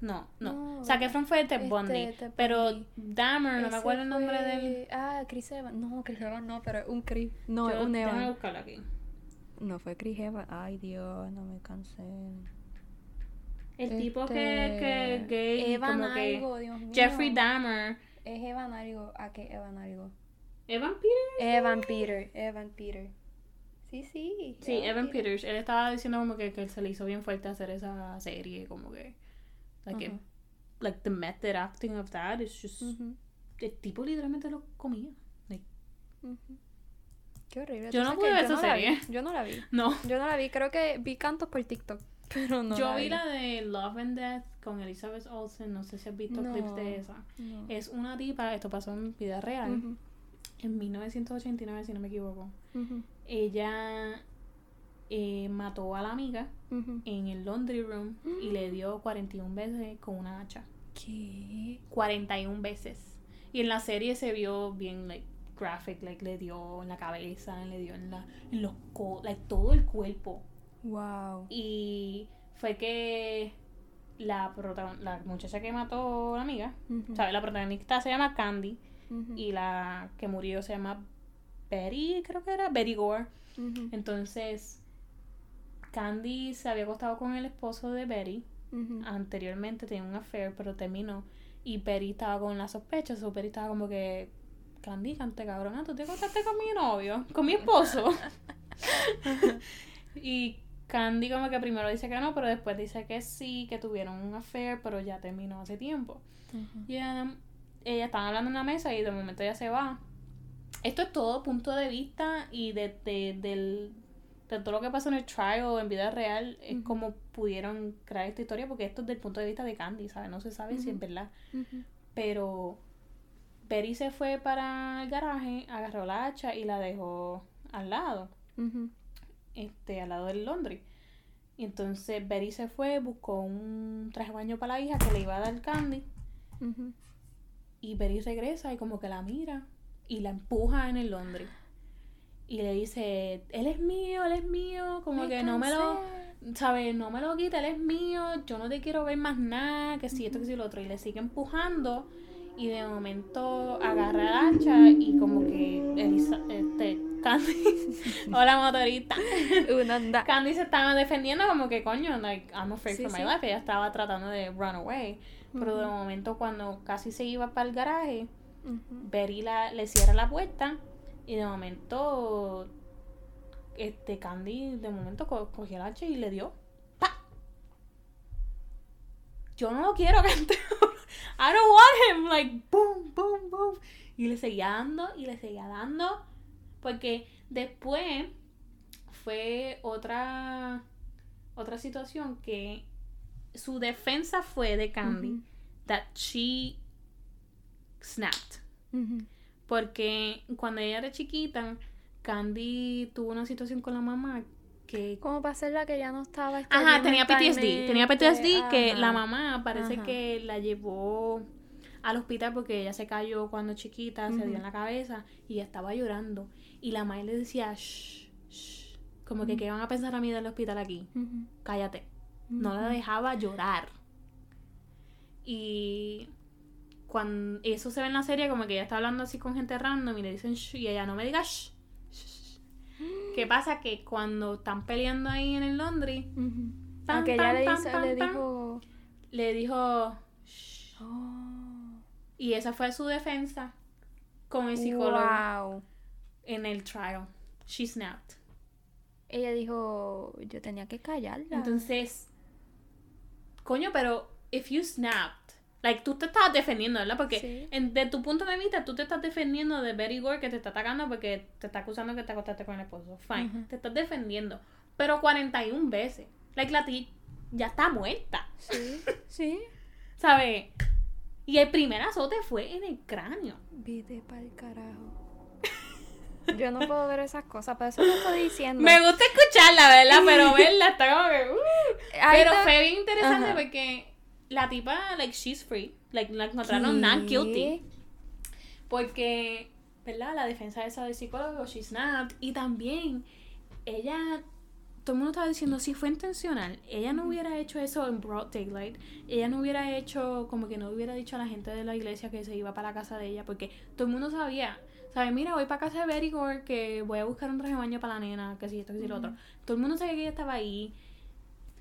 no, no. No, Zac Efron fue Ted este, Bundy. Ted pero Bundy. Dahmer, no me acuerdo el nombre fue- del. Ah, Chris Evans. No, Chris Evans no, pero un Chris. No, Yo- un déjame Evans. buscarlo aquí. No fue Chris Evans. Ay, Dios, no me cansé. El tipo que, que Este, gay, Evan como que. algo, Dios mío. Jeffrey Dahmer. Es Evan algo. ¿A qué Evan algo? ¿Evan Peters? Evan Peter. Evan Peter. Sí, sí. Sí, Evan Peters. Él estaba diciendo como que, que se le hizo bien fuerte hacer esa serie, como que. Like, it- Ajá. like the method acting of that is just. Ujú, El tipo literalmente lo comía. Like, ujú. Qué horrible. Yo no pude que ver esa no serie. Yo no la vi. (laughs) no. Yo no la vi. Creo que vi cantos por TikTok. Pero no Yo la vi la de Love and Death con Elizabeth Olsen. No sé si has visto No. clips de esa. No. Es una tipa, esto pasó en vida real, Ujú, en 1989, si no me equivoco. Ella eh, mató a la amiga ujú. en el laundry room y le (gasps) dio 41 veces con una hacha. ¿Qué? 41 veces. Y en la serie se vio bien, like, graphic, like, le dio en la cabeza, le dio en, la, en los co like, todo el cuerpo. Wow. Y fue que la, la muchacha que mató a la amiga, ¿sabes? La protagonista se llama Candy y la que murió se llama Betty, creo que era, Betty Gore. Entonces, Candy se había acostado con el esposo de Betty. Anteriormente tenía un affair, pero terminó. Y Betty estaba con la sospecha. So Betty estaba como que. Candy, cante cabrona, tú te acostaste con mi novio, con mi esposo. (laughs) (laughs) y Candy, como que primero dice que no, pero después dice que sí, que tuvieron un affair, pero ya terminó hace tiempo. Y ella, ella estaba hablando en una mesa y de momento ella se va. Esto es todo punto de vista y de, de, del, de todo lo que pasó en el trial en vida real. Es como pudieron crear esta historia porque esto es del punto de vista de Candy, ¿sabes? No se sabe si es verdad. Pero Betty se fue para el garaje, agarró la hacha y la dejó al lado, Ujú. Este, al lado del laundry. Y entonces Betty se fue, buscó un traje de baño para la hija que le iba a dar Candy. Y Betty regresa y como que la mira y la empuja en el laundry. Y le dice, él es mío, él es mío, como que no me lo. ¿sabes? No me lo quita, él es mío, yo no te quiero ver más nada, que si esto, que si lo otro. Y le sigue empujando y de momento agarra el hacha y como que Elisa, este, Candy, (laughs) hola motorista. (laughs) Una. Candy se estaba defendiendo como que coño, like, I'm afraid Sí, for my sí. life. Ella estaba tratando de run away. Pero de momento cuando casi se iba para el garaje, la, le cierra la puerta y de momento este Candy de momento co- cogió el hacha y le dio ¡pa! yo no lo quiero Candy (laughs) I don't want him like boom boom boom y le seguía dando y le seguía dando porque después fue otra otra situación que su defensa fue de Candy that she snapped porque cuando ella era chiquita, Candy tuvo una situación con la mamá que... Como para ser la que ya no estaba. Ajá, tenía PTSD. Tenía. PTSD que la mamá parece Ajá. que la llevó al hospital porque ella se cayó cuando chiquita, se dio en la cabeza y ella estaba llorando. Y la madre le decía, shh, shh, como que Ujú. qué van a pensar a mí del hospital aquí. Cállate. No la dejaba llorar. Y cuando eso se ve en la serie, como que ella está hablando así con gente random y le dicen shh, y ella no me diga shh. shh, shh". (gasps) ¿Qué pasa? Que cuando están peleando ahí en el. Tan, Aunque ella tan, le, hizo- le dijo. le dijo shh. Oh. Y esa fue su defensa con el psicólogo Wow. en el trial. She snapped. Ella dijo, yo tenía que callarla. Entonces, coño, pero if you snapped, like tú te estabas defendiendo, ¿verdad? Porque Sí. en- de tu punto de vista tú te estás defendiendo de Betty Gore que te está atacando porque te está acusando que te acostaste con el esposo. Fine, te estás defendiendo. Pero 41 veces. Like la ti ya está muerta, Sí, sí. ¿sabes? Y el primer azote fue en el cráneo. Vete pa'l carajo. Yo no puedo ver esas cosas, por eso lo estoy diciendo. Me gusta escucharla, ¿verdad? Pero (laughs) verla está como que... uh. Pero fue bien interesante Ajá. porque la tipa, like, she's free. Like, la encontraron not guilty. Porque, ¿verdad? La defensa esa del psicólogo, she snapped. Y también, ella todo el mundo estaba diciendo si fue intencional, ella no hubiera hecho eso en broad daylight, ella no hubiera hecho como que no hubiera dicho a la gente de la iglesia que se iba para la casa de ella, porque todo el mundo sabía, ¿sabes? Mira, voy para casa de Verigor que voy a buscar un traje de baño para la nena, que si esto, que si lo otro. Todo el mundo sabía que ella estaba ahí.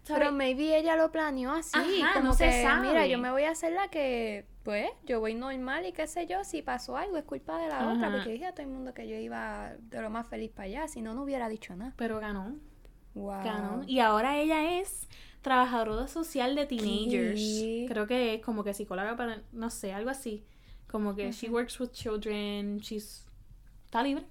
Pero maybe ella lo planeó así, como que, mira, yo me voy a hacer la que, pues, yo voy normal y qué sé yo, si pasó algo es culpa de la otra, porque dije a todo el mundo que yo iba de lo más feliz para allá, si no, no hubiera dicho nada. Pero ganó. Wow. Y ahora ella es trabajadora social de teenagers. Creo que es como que psicóloga para, no sé, algo así. Como que she works with children, she's... Está libre.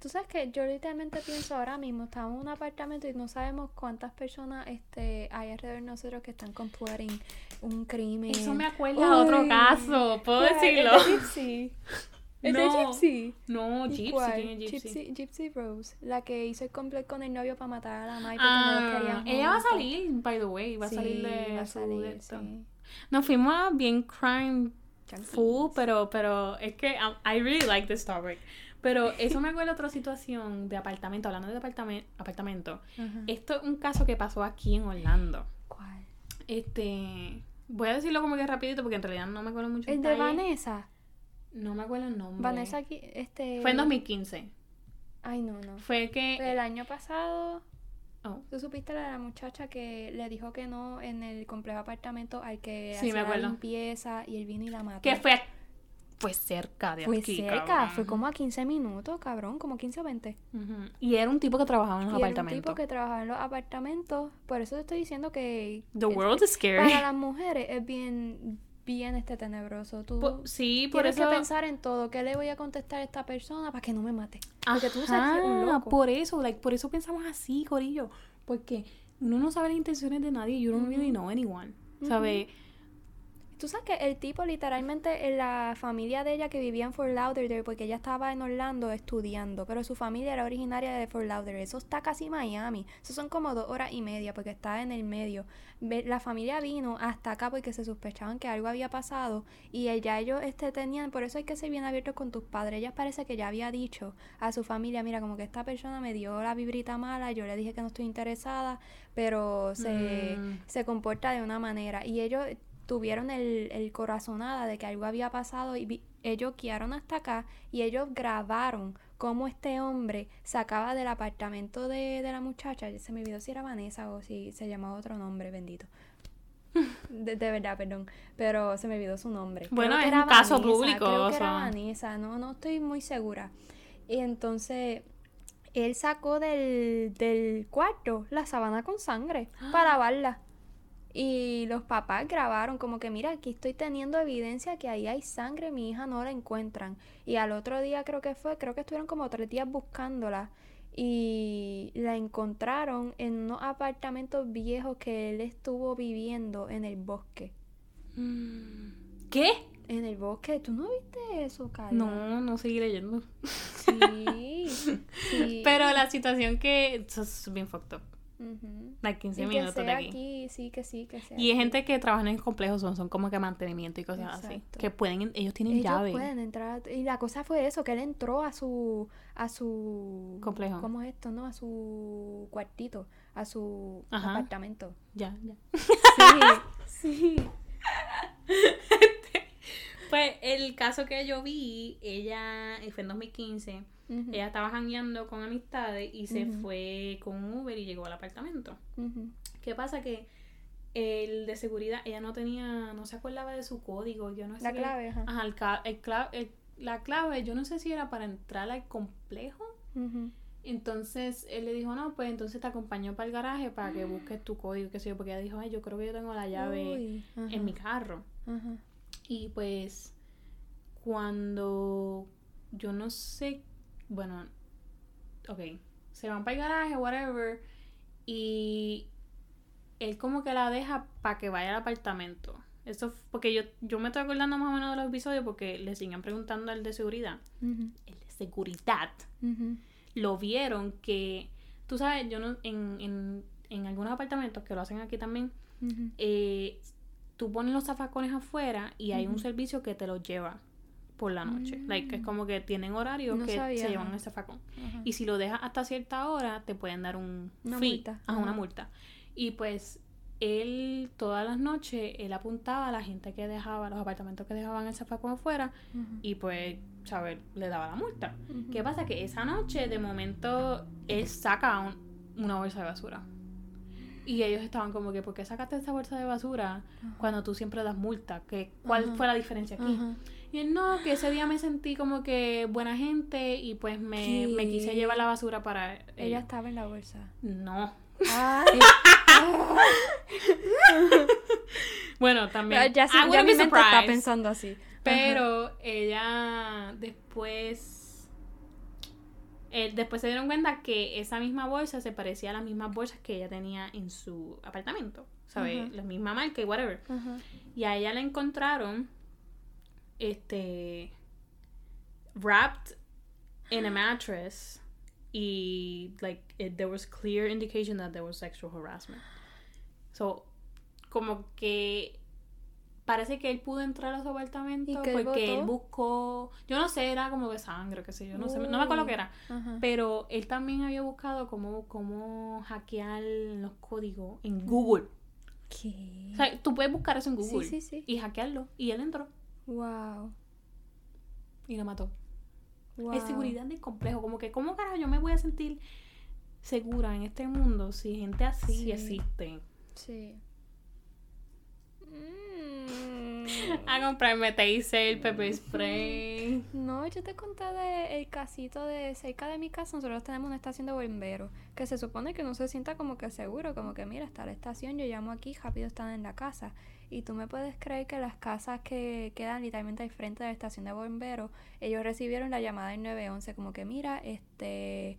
Tú sabes que yo literalmente pienso ahora mismo, estamos en un apartamento y no sabemos cuántas personas este, hay alrededor de nosotros que están completing un crimen. Eso me acuerda a otro caso, ¿puedo decirlo? (laughs) Sí. ¿Es no, de Gypsy? No, Gypsy, ¿quién es Gypsy? Gypsy? Rose, la que hizo el complot con el novio para matar a la madre porque no lo querían. Ella va a salir, by the way, va a salir de va a salir, sí. Nos fuimos a bien crime full, pero, pero es que um, I really like this topic. Pero eso me acuerda otra situación de apartamento, hablando de apartamento, apartamento. Esto es un caso que pasó aquí en Orlando. ¿Cuál? Este, voy a decirlo como que rapidito porque en realidad no me acuerdo mucho. ¿El de Vanessa? No me acuerdo el nombre. Vanessa aquí, este... Fue en 2015. Ay, no, no. Fue que... el año pasado... Oh. ¿Tú supiste la, la muchacha que le dijo que no en el complejo apartamento al que sí, hacía la limpieza y él vino y la mató? Que fue fue cerca de fue aquí. Fue cerca, fue como a 15 minutos, cabrón, como 15 o 20. Y era un tipo que trabajaba en los apartamentos. Era un tipo que trabajaba en los apartamentos. Por eso te estoy diciendo que. The world is scary. Para las mujeres es bien bien este tenebroso. Tú sí, por tienes que pensar en todo. ¿Qué le voy a contestar a esta persona para que no me mate? Porque tú sabes un loco. Por eso, like, por eso pensamos así, Corillo. Porque uno no sabe las intenciones de nadie. You don't really know anyone. ¿Sabes? Tú sabes que el tipo literalmente en la familia de ella que vivía en Fort Lauderdale, porque ella estaba en Orlando estudiando, pero su familia era originaria de Fort Lauderdale. Eso está casi Miami. Eso son como dos horas y media porque está en el medio. La familia vino hasta acá porque se sospechaban que algo había pasado y ya ellos este, tenían, por eso hay que ser bien abiertos con tus padres. Ella parece que ya había dicho a su familia, mira, como que esta persona me dio la vibrita mala, yo le dije que no estoy interesada, pero se, mm. se comporta de una manera. Y ellos tuvieron el, el corazonada de que algo había pasado y ellos guiaron hasta acá y ellos grabaron cómo este hombre sacaba del apartamento de, de la muchacha, se me olvidó si era Vanessa o si se llamaba otro nombre, bendito. (laughs) De, verdad, perdón, pero se me olvidó su nombre. Bueno, es un caso público. Creo que era Vanessa, no, no estoy muy segura. Y entonces él sacó del, del cuarto la sábana con sangre para lavarla. Y los papás grabaron como que, mira, aquí estoy teniendo evidencia que ahí hay sangre, mi hija no la encuentran. Y al otro día creo que fue, creo que estuvieron como tres días buscándola y la encontraron en unos apartamentos viejos que él estuvo viviendo en el bosque. ¿Qué? En el bosque, ¿tú no viste eso, Carla? No, no seguí leyendo. Sí, sí. (laughs) Pero la situación que... Eso es bien fucked up. Like 15 minutos de aquí. Sí, que sí, que sea Y hay gente que trabaja en complejos, son, son como que mantenimiento y cosas así. Que pueden, ellos tienen ellos llave. pueden entrar. Y la cosa fue eso, que él entró a su, a su... Complejo. ¿Cómo es esto, no? A su cuartito, a su apartamento. Ya, ya. Sí, (laughs) sí. (laughs) pues el caso que yo vi, ella, fue en 2015 ella estaba jangueando con amistades y se fue con Uber y llegó al apartamento. ¿Qué pasa? Que el de seguridad, ella no tenía, no se acordaba de su código, yo no sé. La clave, ajá. el, la clave, yo no sé si era para entrar al complejo. Entonces él le dijo, no, pues entonces te acompañó para el garaje para que busques tu código, qué sé yo, porque ella dijo, ay, yo creo que yo tengo la llave en mi carro. Y pues cuando yo no sé bueno, ok, se van para el garaje, whatever, y él como que la deja para que vaya al apartamento. Eso, porque yo, yo me estoy acordando más o menos de los episodios porque le siguen preguntando al de seguridad. El de seguridad. Lo vieron que, tú sabes, yo no, en, en, en algunos apartamentos que lo hacen aquí también, eh, tú pones los zafacones afuera y hay un servicio que te los lleva por la noche. Like, es como que tienen horarios No que sabía. se llevan el zafacón. Ajá. Y si lo dejas hasta cierta hora, te pueden dar un Una fee, multa. ajá, una multa. Y pues él todas las noches él apuntaba a la gente que dejaba los apartamentos que dejaban el zafacón afuera y pues saber le daba la multa. ¿Qué pasa? Que esa noche de momento él saca un- una bolsa de basura. Y ellos estaban como que, ¿por qué sacaste esa bolsa de basura cuando tú siempre das multa? ¿Qué, ¿Cuál fue la diferencia aquí? Y él no, que ese día me sentí como que buena gente y pues me, me quise llevar la basura para Ella ella. estaba en la bolsa. No. (laughs) (laughs) Bueno, también. ya sí, ya mi mente está pensando así. Pero ella después. Eh, después se dieron cuenta que esa misma bolsa se parecía a las mismas bolsas que ella tenía en su apartamento. ¿Sabes? La misma marca y whatever. Y a ella la encontraron. Este. Wrapped in a mattress. Y, like, it- there was clear indication that there was sexual harassment. So, como que. Parece que él pudo entrar a su apartamento ¿Y que él porque él buscó. Yo no sé, era como de sangre, qué sé yo. No sé, no me acuerdo qué era. Ajá. Pero él también había buscado cómo, cómo hackear los códigos en Google. ¿Qué? O sea, tú puedes buscar eso en Google Sí, sí, sí. y hackearlo. Y él entró Wow. y lo mató. wow. Es seguridad del complejo. Como que, ¿cómo carajo yo me voy a sentir segura en este mundo si gente así Sí. existe? Sí. Mm. A comprarme taser, pepper spray. No, yo te conté de el casito de cerca de mi casa. Nosotros tenemos una estación de bomberos que se supone que uno se sienta como que seguro, como que mira, está la estación, yo llamo aquí, rápido están en la casa. Y tú me puedes creer que las casas que quedan literalmente al frente de la estación de bomberos, ellos recibieron la llamada del 911 como que mira, este,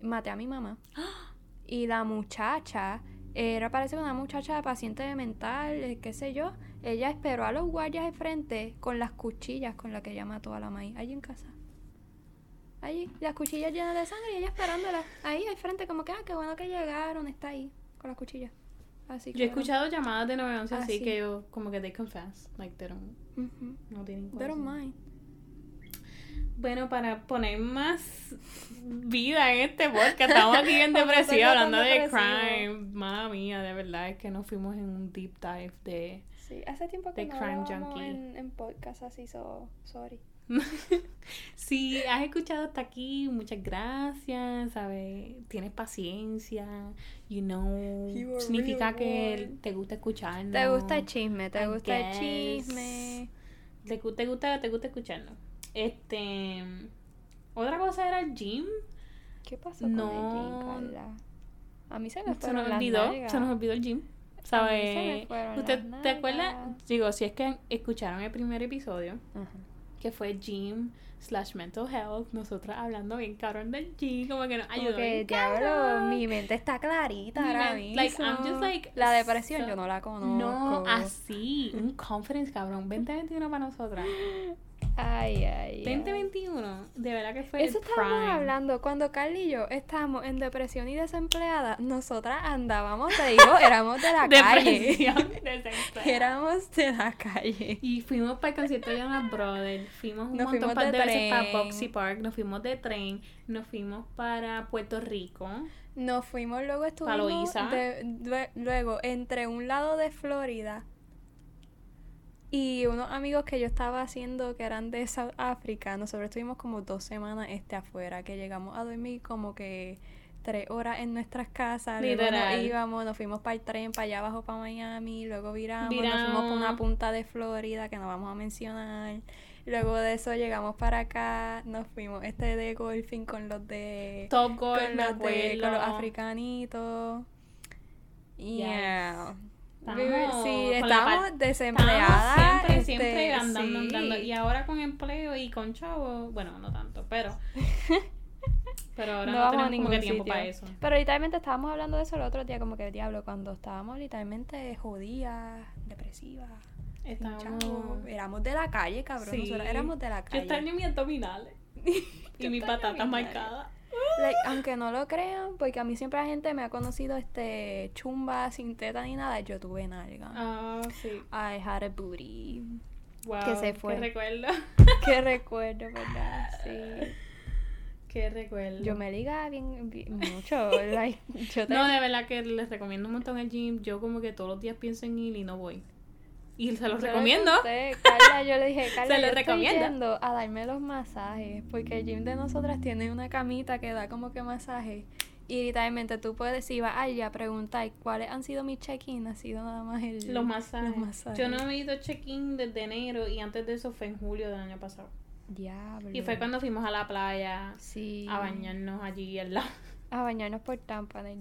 maté a mi mamá. (gasps) Y la muchacha era parece una muchacha paciente mental, eh, qué sé yo. Ella esperó a los guardias al frente con las cuchillas con las que ella mató a la maíz, allí en casa. Allí, las cuchillas llenas de sangre y ella esperándola. Ahí al frente, como que, ah, qué bueno que llegaron, está ahí, con las cuchillas. Así Yo he escuchado llamadas de 911 Ah, así sí. que yo, como que they confess. Like, they don't, no tienen They don't mind. Bueno, para poner más vida en este podcast, estamos aquí en (laughs) hacerlo hablando de depresivo. crime. Mamma mía, de verdad es que nos fuimos en un deep dive de... Sí, hace tiempo que The no Crime Junkie. en, en podcast así, so, sorry. (laughs) si has escuchado hasta aquí, muchas gracias, ¿sabes? Tienes paciencia, you know, You significa que one. te gusta escucharnos. Te gusta el chisme, te I gusta el chisme. Te, te gusta, te gusta escucharnos. Este... Otra cosa era el gym. ¿Qué pasó No. con el gym, Carla? A mí se me Se nos olvidó, nalgas. se nos olvidó el gym. Fueron ¿Usted te acuerdas? nalgas. Digo, si es que escucharon el primer episodio, Ajá. que fue gym slash mental health, nosotras hablando bien cabrón del gym, como que nos ayudó que, bien diablo, cabrón. mi mente está clarita Mi ahora mismo. like, I'm just like, la depresión so- yo no la conozco. No, así, un conference cabrón, 2021 para nosotras. (gasps) (gasps) Ay, ay, ay. 2021, de verdad que fue Eso el estábamos prime. hablando cuando Carly y yo estábamos en depresión y desempleada. Nosotras andábamos, te digo, (laughs) éramos de la calle. (laughs) Éramos de la calle. Y fuimos para el concierto de Jonas Brothers, fuimos un Nos montón fuimos de de veces para. Boxy Park, nos fuimos de tren, nos fuimos para Puerto Rico. Nos fuimos, luego estuvimos de- lue- luego entre un lado de Florida y unos amigos que yo estaba haciendo que eran de South Africa. Nosotros estuvimos como dos semanas este afuera, que llegamos a dormir como que tres horas en nuestras casas. Luego nos Literal. íbamos, nos fuimos para el tren, para allá abajo, para Miami, luego viramos, nos fuimos para una punta de Florida que no vamos a mencionar. Luego de eso llegamos para acá, nos fuimos este de golfing con los de Top Golf, con los, de, con los acuerdo. africanitos. Yeah. Estamos sí, estamos desempleadas. Siempre, este, siempre andando, sí. andando. Y ahora con empleo y con chavo, bueno, no tanto, pero. (laughs) Pero ahora No no, tenemos como ningún que tiempo sitio. para eso. Pero literalmente estábamos hablando de eso el otro día, como que diablo, cuando estábamos literalmente jodidas, depresivas. Estábamos-. Éramos de la calle, cabrón. Sí. Nosotros éramos de la Yo calle. extraño mis abdominales. (laughs) y Yo mis patatas marcadas. Like, aunque no lo crean, porque a mí siempre la gente me ha conocido este chumba sin teta ni nada, yo tuve nalga. Ah, sí. I had a booty. Wow. Que se fue. Qué recuerdo. (laughs) Qué recuerdo, ¿verdad? Sí. Qué recuerdo. Yo me ligaba bien, bien- mucho. Like, yo te- No, de verdad que les recomiendo un montón el gym. Yo como que todos los días pienso en ir y no voy. Y se los yo recomiendo. conté, Carla, yo le dije, (laughs) Carla, Se lo yo estoy recomiendo. yendo a darme los masajes, porque el gym de nosotras tiene una camita que da como que masaje. Y literalmente tú puedes, si vas allá preguntar cuáles han sido mis check-in, ha sido nada más el, Los masajes. los masajes. Yo no he ido check-in desde enero y antes de eso fue en julio del año pasado. Diablo. Y fue cuando fuimos a la playa Sí. a bañarnos allí al lado. (laughs) A bañarnos por Tampa en el.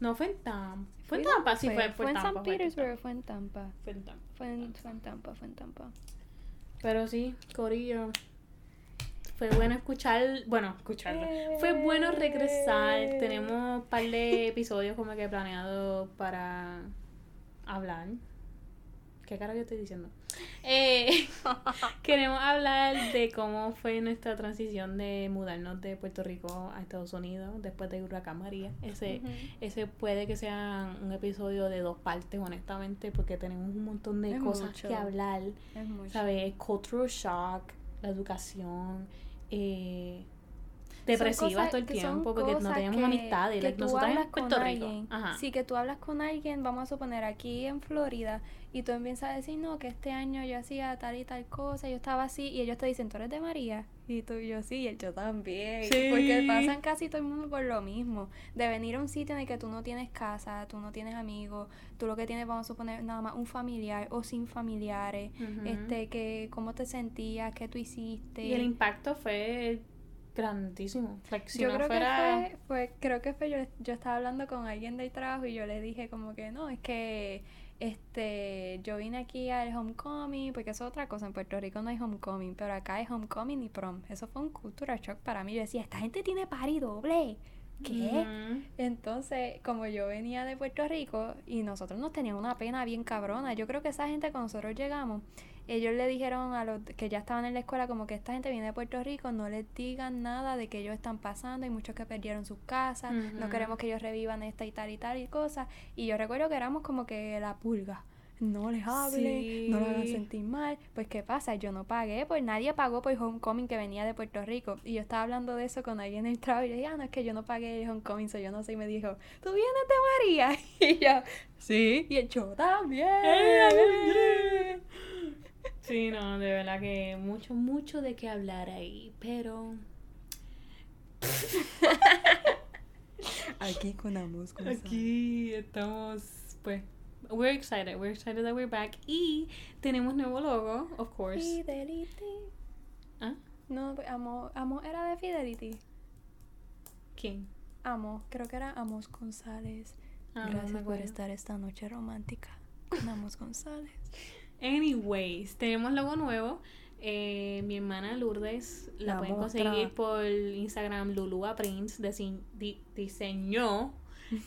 No fue en Tampa. Fue en ¿Fue Tampa, sí fue, fue, Fue en Tampa. San fue en Petersburg, fue en. Tampa, fue en Tampa. Fue en, fue en Tampa, fue en Tampa. Pero sí, Corillo. Fue bueno escuchar, bueno, escucharlo. Fue bueno regresar. Tenemos un par de episodios como que planeados para hablar. ¿Qué cara yo estoy diciendo? (laughs) Eh, (laughs) queremos hablar de cómo fue nuestra transición de mudarnos de Puerto Rico a Estados Unidos después de Huracán María. Ese, ese puede que sea un episodio de dos partes, honestamente, porque tenemos un montón de Es cosas mucho. que hablar. Es mucho. ¿sabes? Cultural shock, la educación, eh, depresivas todo el tiempo porque no teníamos amistades. que like, nosotras hablas en con Puerto Rico. alguien. Ajá. Sí, que tú hablas con alguien, vamos a suponer aquí en Florida, y tú empiezas a decir, no, que este año yo hacía tal y tal cosa, yo estaba así, y ellos te dicen, tú eres de María, y tú y yo sí, y el yo también. Porque pasan casi todo el mundo por lo mismo, de venir a un sitio en el que tú no tienes casa, tú no tienes amigos, tú lo que tienes, vamos a suponer, nada más un familiar o sin familiares, este, que cómo te sentías, qué tú hiciste. Y el impacto fue grandísimo. Like, si yo no creo fuera... que fue, fue- creo que fue yo, yo estaba hablando con alguien del trabajo y yo le dije como que no, es que este yo vine aquí al homecoming, porque eso es otra cosa, en Puerto Rico no hay homecoming, pero acá hay homecoming y prom. Eso fue un cultural shock para mí. Yo decía, esta gente tiene party doble. ¿Qué? Entonces, como yo venía de Puerto Rico y nosotros nos teníamos una pena bien cabrona, yo creo que esa gente cuando nosotros llegamos, ellos le dijeron a los que ya estaban en la escuela como que esta gente viene de Puerto Rico, no les digan nada de que ellos están pasando, hay muchos que perdieron sus casas, no queremos que ellos revivan esta y tal y tal y cosas. Y yo recuerdo que éramos como que la pulga. No les hablen, no lo hagan Sí. sentir mal. Pues, ¿qué pasa? Yo no pagué, pues nadie pagó por homecoming que venía de Puerto Rico. Y yo estaba hablando de eso con alguien en el trabajo. Y yo dije, ah, no, es que yo no pagué el homecoming, so yo no sé. Y me dijo, ¿tú vienes de María? (laughs) Y yo, sí. Y yo también. Sí, no, de verdad que mucho, mucho de qué hablar ahí, pero... (laughs) Aquí con Amos Aquí estamos, pues, we're excited, we're excited that we're back y tenemos nuevo logo, of course. Fidelity. ¿Ah? No, Amo, Amo era de Fidelity. ¿Quién? Amo, creo que era Amos González. Ah, Gracias por estar esta noche romántica con Amos González. Anyways, tenemos logo nuevo. Eh, mi hermana Lourdes la, La pueden mostra. conseguir por Instagram. Lulua Prince dise- di- diseñó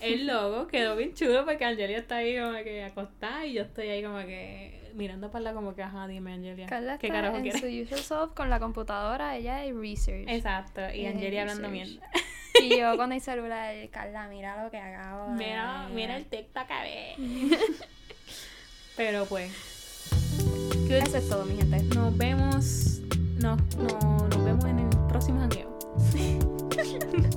el (laughs) logo. Quedó bien chulo porque Angelia está ahí como que acostada y yo estoy ahí como que mirando para la como que, ajá, dime Angelia. Carla ¿Qué carajo en quieres? su usual self con la computadora, ella es research. Exacto, y Eh, Angelia hablando mierda. Y yo (laughs) con el celular, Carla, mira lo que acabo de Mira, ver". mira el TikTok a ver. (laughs) Pero pues, Eso es todo, mi gente. nos vemos. No, no, nos vemos en el próximo jangueo. (laughs)